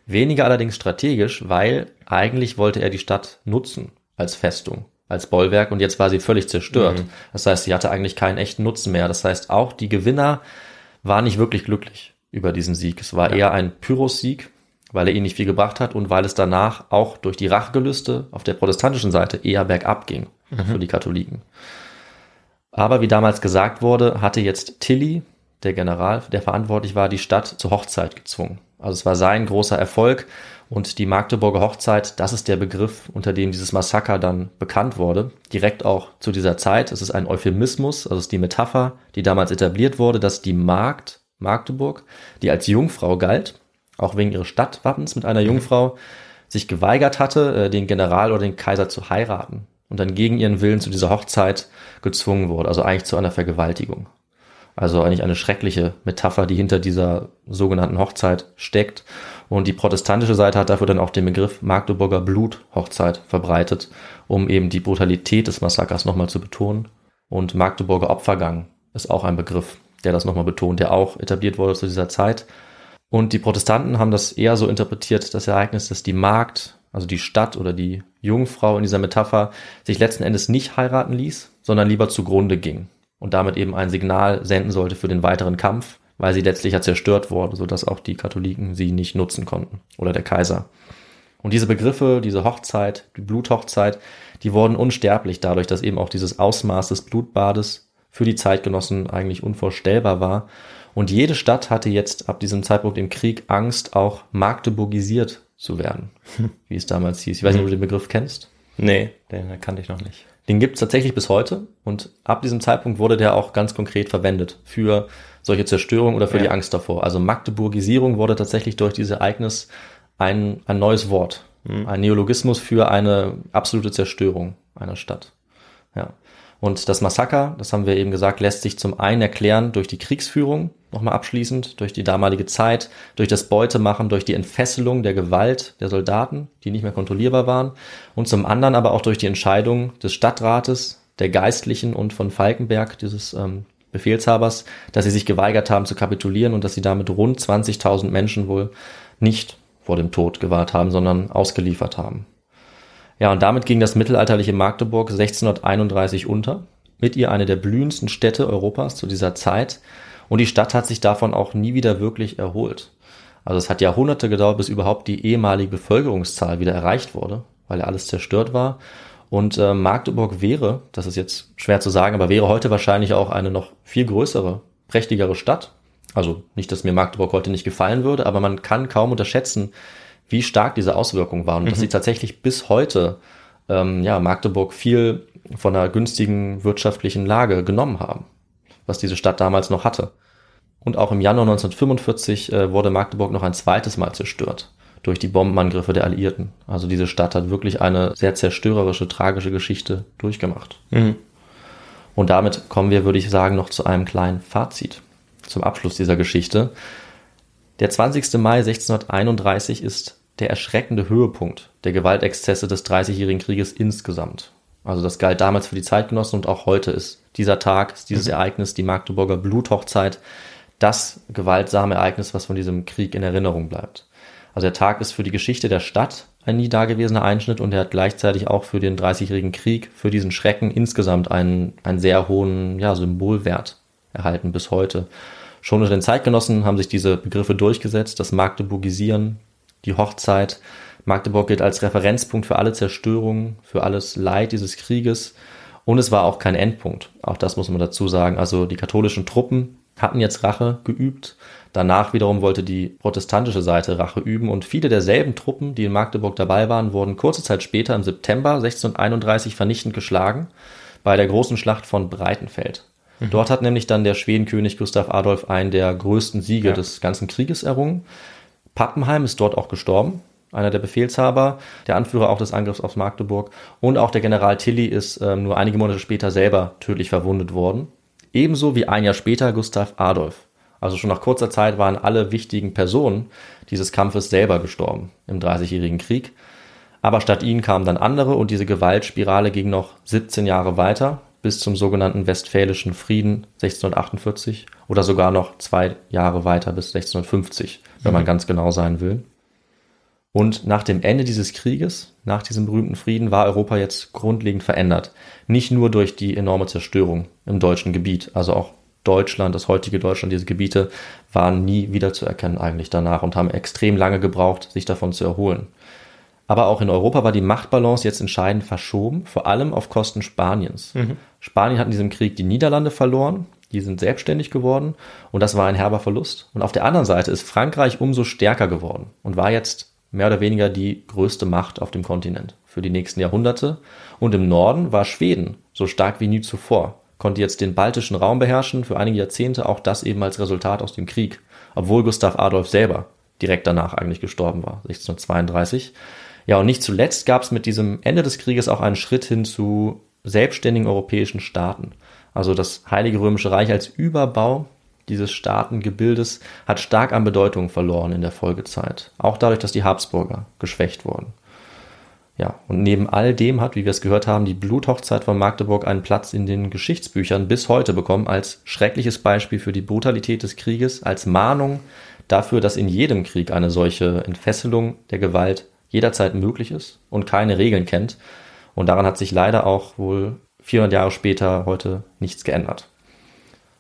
S5: Weniger allerdings strategisch, weil eigentlich wollte er die Stadt nutzen als Festung, als Bollwerk und jetzt war sie völlig zerstört.
S4: Mhm.
S5: Das heißt, sie hatte eigentlich keinen echten Nutzen mehr. Das heißt, auch die Gewinner waren nicht wirklich glücklich über diesen Sieg. Es war eher ein Pyrrhus-Sieg, weil er ihnen nicht viel gebracht hat und weil es danach auch durch die Rachgelüste auf der protestantischen Seite eher bergab ging für die Katholiken. Aber wie damals gesagt wurde, hatte jetzt Tilly, der General, der verantwortlich war, die Stadt zur Hochzeit gezwungen. Also es war sein großer Erfolg und die Magdeburger Hochzeit, das ist der Begriff, unter dem dieses Massaker dann bekannt wurde, direkt auch zu dieser Zeit. Es ist ein Euphemismus, also es ist die Metapher, die damals etabliert wurde, dass die Magd Magdeburg, die als Jungfrau galt, auch wegen ihres Stadtwappens mit einer Jungfrau, sich geweigert hatte, äh, den General oder den Kaiser zu heiraten und dann gegen ihren Willen zu dieser Hochzeit gezwungen wurde, also eigentlich zu einer Vergewaltigung. Also eigentlich eine schreckliche Metapher, die hinter dieser sogenannten Hochzeit steckt. Und die protestantische Seite hat dafür dann auch den Begriff Magdeburger Bluthochzeit verbreitet, um eben die Brutalität des Massakers nochmal zu betonen. Und Magdeburger Opfergang ist auch ein Begriff, der das nochmal betont, der auch etabliert wurde zu dieser Zeit. Und die Protestanten haben das eher so interpretiert, das Ereignis, dass die Magd, also die Stadt oder die Jungfrau in dieser Metapher, sich letzten Endes nicht heiraten ließ, sondern lieber zugrunde ging und damit eben ein Signal senden sollte für den weiteren Kampf, weil sie letztlich ja zerstört wurde, sodass auch die Katholiken sie nicht nutzen konnten oder der Kaiser. Und diese Begriffe, diese Hochzeit, die Bluthochzeit, die wurden unsterblich dadurch, dass eben auch dieses Ausmaß des Blutbades für die Zeitgenossen eigentlich unvorstellbar war. Und jede Stadt hatte jetzt ab diesem Zeitpunkt im Krieg Angst, auch magdeburgisiert zu werden, wie es damals hieß. Ich weiß nicht, ob du den Begriff kennst.
S4: Nee, den kannte ich noch nicht.
S5: Den gibt es tatsächlich bis heute und ab diesem Zeitpunkt wurde der auch ganz konkret verwendet für solche Zerstörung oder für
S4: Ja.
S5: die Angst davor. Also Magdeburgisierung wurde tatsächlich durch dieses Ereignis ein, ein neues Wort, ein Neologismus für eine absolute Zerstörung einer Stadt. Und das Massaker, das haben wir eben gesagt, lässt sich zum einen erklären durch die Kriegsführung, nochmal abschließend, durch die damalige Zeit, durch das Beutemachen, durch die Entfesselung der Gewalt der Soldaten, die nicht mehr kontrollierbar waren, und zum anderen aber auch durch die Entscheidung des Stadtrates, der Geistlichen und von Falkenberg, dieses ähm, Befehlshabers, dass sie sich geweigert haben zu kapitulieren und dass sie damit rund 20.000 Menschen wohl nicht vor dem Tod gewahrt haben, sondern ausgeliefert haben. Ja, und damit ging das mittelalterliche Magdeburg 1631 unter. Mit ihr eine der blühendsten Städte Europas zu dieser Zeit. Und die Stadt hat sich davon auch nie wieder wirklich erholt. Also es hat Jahrhunderte gedauert, bis überhaupt die ehemalige Bevölkerungszahl wieder erreicht wurde, weil ja alles zerstört war. Und äh, Magdeburg wäre, das ist jetzt schwer zu sagen, aber wäre heute wahrscheinlich auch eine noch viel größere, prächtigere Stadt. Also nicht, dass mir Magdeburg heute nicht gefallen würde, aber man kann kaum unterschätzen, wie stark diese Auswirkungen waren und dass sie tatsächlich bis heute ähm, ja, Magdeburg viel von einer günstigen wirtschaftlichen Lage genommen haben, was diese Stadt damals noch hatte. Und auch im Januar 1945 äh, wurde Magdeburg noch ein zweites Mal zerstört durch die Bombenangriffe der Alliierten. Also diese Stadt hat wirklich eine sehr zerstörerische, tragische Geschichte durchgemacht. Und damit kommen wir, würde ich sagen, noch zu einem kleinen Fazit zum Abschluss dieser Geschichte. Der 20. Mai 1631 ist der erschreckende Höhepunkt der Gewaltexzesse des Dreißigjährigen Krieges insgesamt. Also das galt damals für die Zeitgenossen und auch heute ist dieser Tag, ist dieses Ereignis, die Magdeburger Bluthochzeit, das gewaltsame Ereignis, was von diesem Krieg in Erinnerung bleibt. Also der Tag ist für die Geschichte der Stadt ein nie dagewesener Einschnitt und er hat gleichzeitig auch für den Dreißigjährigen Krieg, für diesen Schrecken insgesamt einen, einen sehr hohen ja, Symbolwert erhalten bis heute. Schon unter den Zeitgenossen haben sich diese Begriffe durchgesetzt, das Magdeburgisieren, die Hochzeit. Magdeburg gilt als Referenzpunkt für alle Zerstörungen, für alles Leid dieses Krieges. Und es war auch kein Endpunkt. Auch das muss man dazu sagen. Also die katholischen Truppen hatten jetzt Rache geübt. Danach wiederum wollte die protestantische Seite Rache üben und viele derselben Truppen, die in Magdeburg dabei waren, wurden kurze Zeit später im September 1631 vernichtend geschlagen bei der großen Schlacht von Breitenfeld. Dort hat nämlich dann der Schwedenkönig Gustav Adolf einen der größten Siege
S4: Ja.
S5: des ganzen Krieges errungen. Pappenheim ist dort auch gestorben, einer der Befehlshaber, der Anführer auch des Angriffs auf Magdeburg. Und auch der General Tilly ist ähm, nur einige Monate später selber tödlich verwundet worden. Ebenso wie ein Jahr später Gustav Adolf. Also schon nach kurzer Zeit waren alle wichtigen Personen dieses Kampfes selber gestorben im Dreißigjährigen Krieg. Aber statt ihnen kamen dann andere und diese Gewaltspirale ging noch 17 Jahre weiter bis zum sogenannten Westfälischen Frieden 1648 oder sogar noch zwei Jahre weiter bis 1650, wenn man ganz genau sein will. Und nach dem Ende dieses Krieges, nach diesem berühmten Frieden, war Europa jetzt grundlegend verändert. Nicht nur durch die enorme Zerstörung im deutschen Gebiet, also auch Deutschland, das heutige Deutschland, diese Gebiete waren nie wiederzuerkennen eigentlich danach und haben extrem lange gebraucht, sich davon zu erholen. Aber auch in Europa war die Machtbalance jetzt entscheidend verschoben, vor allem auf Kosten Spaniens. Mhm. Spanien hat in diesem Krieg die Niederlande verloren, die sind selbstständig geworden und das war ein herber Verlust. Und auf der anderen Seite ist Frankreich umso stärker geworden und war jetzt mehr oder weniger die größte Macht auf dem Kontinent für die nächsten Jahrhunderte. Und im Norden war Schweden so stark wie nie zuvor, konnte jetzt den baltischen Raum beherrschen, für einige Jahrzehnte auch das eben als Resultat aus dem Krieg, obwohl Gustav Adolf selber direkt danach eigentlich gestorben war, 1632. Ja, und nicht zuletzt gab es mit diesem Ende des Krieges auch einen Schritt hin zu selbstständigen europäischen Staaten. Also das Heilige Römische Reich als Überbau dieses Staatengebildes hat stark an Bedeutung verloren in der Folgezeit. Auch dadurch, dass die Habsburger geschwächt wurden. Ja, und neben all dem hat, wie wir es gehört haben, die Bluthochzeit von Magdeburg einen Platz in den Geschichtsbüchern bis heute bekommen als schreckliches Beispiel für die Brutalität des Krieges, als Mahnung dafür, dass in jedem Krieg eine solche Entfesselung der Gewalt jederzeit möglich ist und keine Regeln kennt. Und daran hat sich leider auch wohl 400 Jahre später heute nichts geändert.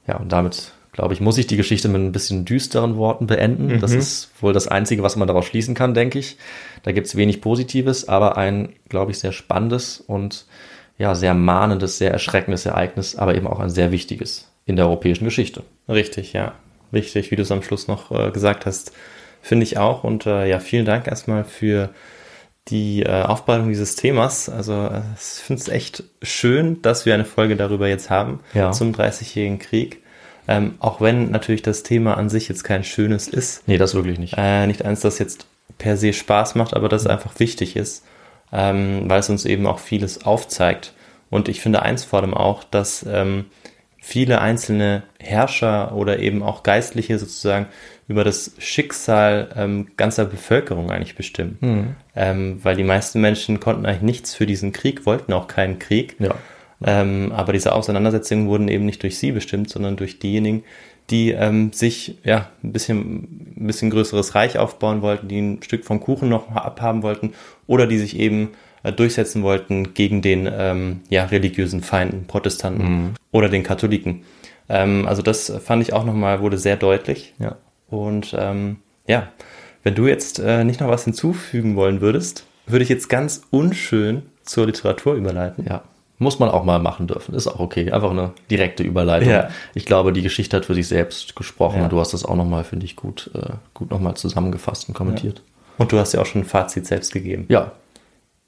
S5: Ja, und damit, glaube ich, muss ich die Geschichte mit ein bisschen düsteren Worten beenden. Mhm. Das ist wohl das Einzige, was man daraus schließen kann, denke ich. Da gibt es wenig Positives, aber ein, glaube ich, sehr spannendes und ja, sehr mahnendes, sehr erschreckendes Ereignis, aber eben auch ein sehr wichtiges in der europäischen Geschichte.
S4: Richtig, ja. Wichtig, wie du es am Schluss noch äh, gesagt hast finde ich auch. Und äh, ja, vielen Dank erstmal für die äh, Aufbereitung dieses Themas. Also äh, ich finde es echt schön, dass wir eine Folge darüber jetzt haben ja. zum 30-jährigen Krieg. Ähm, auch wenn natürlich das Thema an sich jetzt kein schönes ist.
S5: Nee, das wirklich nicht.
S4: Äh, nicht eins, das jetzt per se Spaß macht, aber das mhm. einfach wichtig ist, ähm, weil es uns eben auch vieles aufzeigt. Und ich finde eins vor allem auch, dass ähm, viele einzelne Herrscher oder eben auch Geistliche sozusagen über das Schicksal ähm, ganzer Bevölkerung eigentlich bestimmen. Mhm. Ähm, weil die meisten Menschen konnten eigentlich nichts für diesen Krieg, wollten auch keinen Krieg. Ja. Ähm, aber diese Auseinandersetzungen wurden eben nicht durch sie bestimmt, sondern durch diejenigen, die ähm, sich ja ein bisschen, ein bisschen größeres Reich aufbauen wollten, die ein Stück vom Kuchen noch abhaben wollten oder die sich eben äh, durchsetzen wollten gegen den ähm, ja, religiösen Feinden, Protestanten mhm. oder den Katholiken. Ähm, also das fand ich auch nochmal, wurde sehr deutlich. Ja. Und ähm, ja, wenn du jetzt äh, nicht noch was hinzufügen wollen würdest, würde ich jetzt ganz unschön zur Literatur überleiten.
S5: Ja. Muss man auch mal machen dürfen. Ist auch okay. Einfach eine direkte Überleitung. Ja. Ich glaube, die Geschichte hat für sich selbst gesprochen. Ja. Du hast das auch nochmal, finde ich, gut, äh, gut nochmal zusammengefasst und kommentiert. Ja.
S4: Und du hast ja auch schon ein Fazit selbst gegeben.
S5: Ja.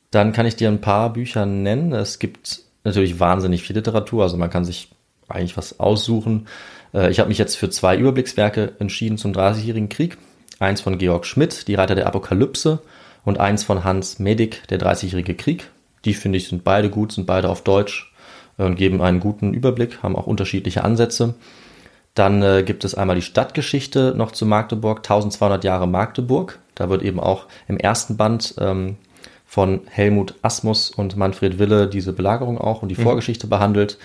S5: Dann kann ich dir ein paar Bücher nennen. Es gibt natürlich wahnsinnig viel Literatur. Also man kann sich eigentlich was aussuchen. Äh, ich habe mich jetzt für zwei Überblickswerke entschieden zum Dreißigjährigen Krieg. Eins von Georg Schmidt, Die Reiter der Apokalypse, und eins von Hans Medig, Der Dreißigjährige Krieg. Die finde ich sind beide gut, sind beide auf Deutsch äh, und geben einen guten Überblick, haben auch unterschiedliche Ansätze. Dann äh, gibt es einmal die Stadtgeschichte noch zu Magdeburg, 1200 Jahre Magdeburg. Da wird eben auch im ersten Band ähm, von Helmut Asmus und Manfred Wille diese Belagerung auch und die mhm. Vorgeschichte behandelt.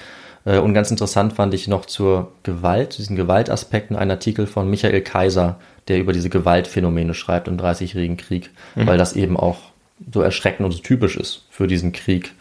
S5: Äh, und ganz interessant fand ich noch zur Gewalt, diesen Gewaltaspekten, einen Artikel von Michael Kaiser, der über diese Gewaltphänomene schreibt im Dreißigjährigen Krieg, mhm. weil das eben auch so erschreckend und so typisch ist für diesen Krieg.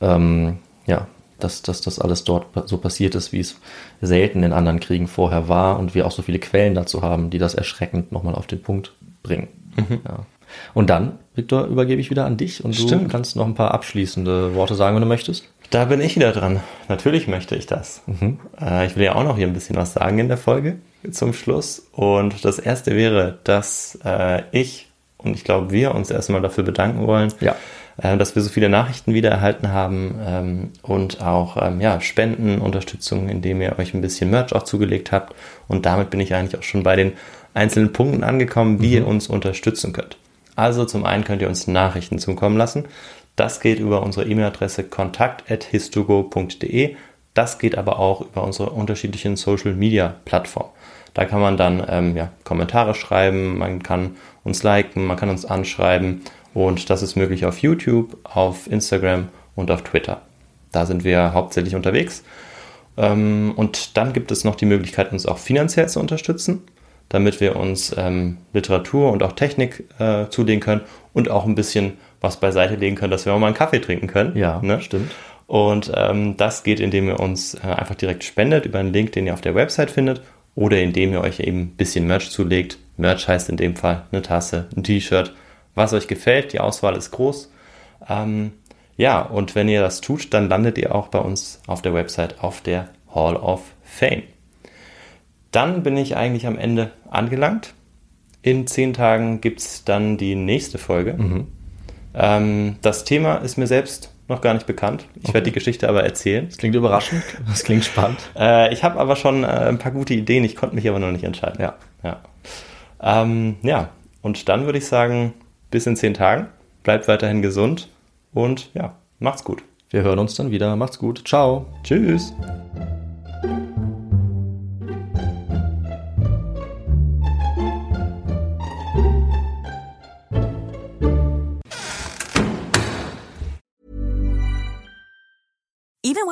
S5: Ähm, ja, dass, dass das alles dort so passiert ist, wie es selten in anderen Kriegen vorher war und wir auch so viele Quellen dazu haben, die das erschreckend nochmal auf den Punkt bringen. Mhm. Ja. Und dann, Viktor, übergebe ich wieder an dich und Stimmt. du kannst noch ein paar abschließende Worte sagen, wenn du möchtest.
S4: Da bin ich wieder dran. Natürlich möchte ich das. Mhm. Äh, ich will ja auch noch hier ein bisschen was sagen in der Folge zum Schluss. Und das erste wäre, dass äh, ich und ich glaube, wir uns erstmal dafür bedanken wollen, ja. äh, dass wir so viele Nachrichten wieder erhalten haben ähm, und auch ähm, ja, Spenden, Unterstützung, indem ihr euch ein bisschen Merch auch zugelegt habt. Und damit bin ich eigentlich auch schon bei den einzelnen Punkten angekommen, wie mhm. ihr uns unterstützen könnt. Also zum einen könnt ihr uns Nachrichten zukommen lassen. Das geht über unsere E-Mail-Adresse kontakt.histogo.de. Das geht aber auch über unsere unterschiedlichen Social-Media-Plattformen. Da kann man dann ähm, ja, Kommentare schreiben, man kann uns liken, man kann uns anschreiben und das ist möglich auf YouTube, auf Instagram und auf Twitter. Da sind wir hauptsächlich unterwegs. Ähm, und dann gibt es noch die Möglichkeit, uns auch finanziell zu unterstützen. damit wir uns ähm, Literatur und auch Technik äh, zulegen können und auch ein bisschen was beiseite legen können, dass wir auch mal einen Kaffee trinken können.
S5: Ja,
S4: ne?
S5: stimmt.
S4: Und ähm, das geht, indem ihr uns äh, einfach direkt spendet über einen Link, den ihr auf der Website findet oder indem ihr euch eben ein bisschen Merch zulegt. Merch heißt in dem Fall eine Tasse, ein T-Shirt, was euch gefällt. Die Auswahl ist groß. Ähm, ja, und wenn ihr das tut, dann landet ihr auch bei uns auf der Website auf der Hall of Fame. Dann bin ich eigentlich am Ende angelangt. In zehn Tagen gibt es dann die nächste Folge.
S5: Mhm.
S4: Ähm, das Thema ist mir selbst noch gar nicht bekannt. Ich
S5: Okay.
S4: werde die Geschichte aber erzählen.
S5: Das klingt überraschend. Das klingt spannend.
S4: Äh, ich habe aber schon äh, ein paar gute Ideen, ich konnte mich aber noch nicht entscheiden.
S5: Ja.
S4: Ja. Ähm, ja, und dann würde ich sagen, bis in zehn Tagen. Bleibt weiterhin gesund und ja, macht's gut.
S5: Wir hören uns dann wieder. Macht's gut. Ciao.
S4: Tschüss.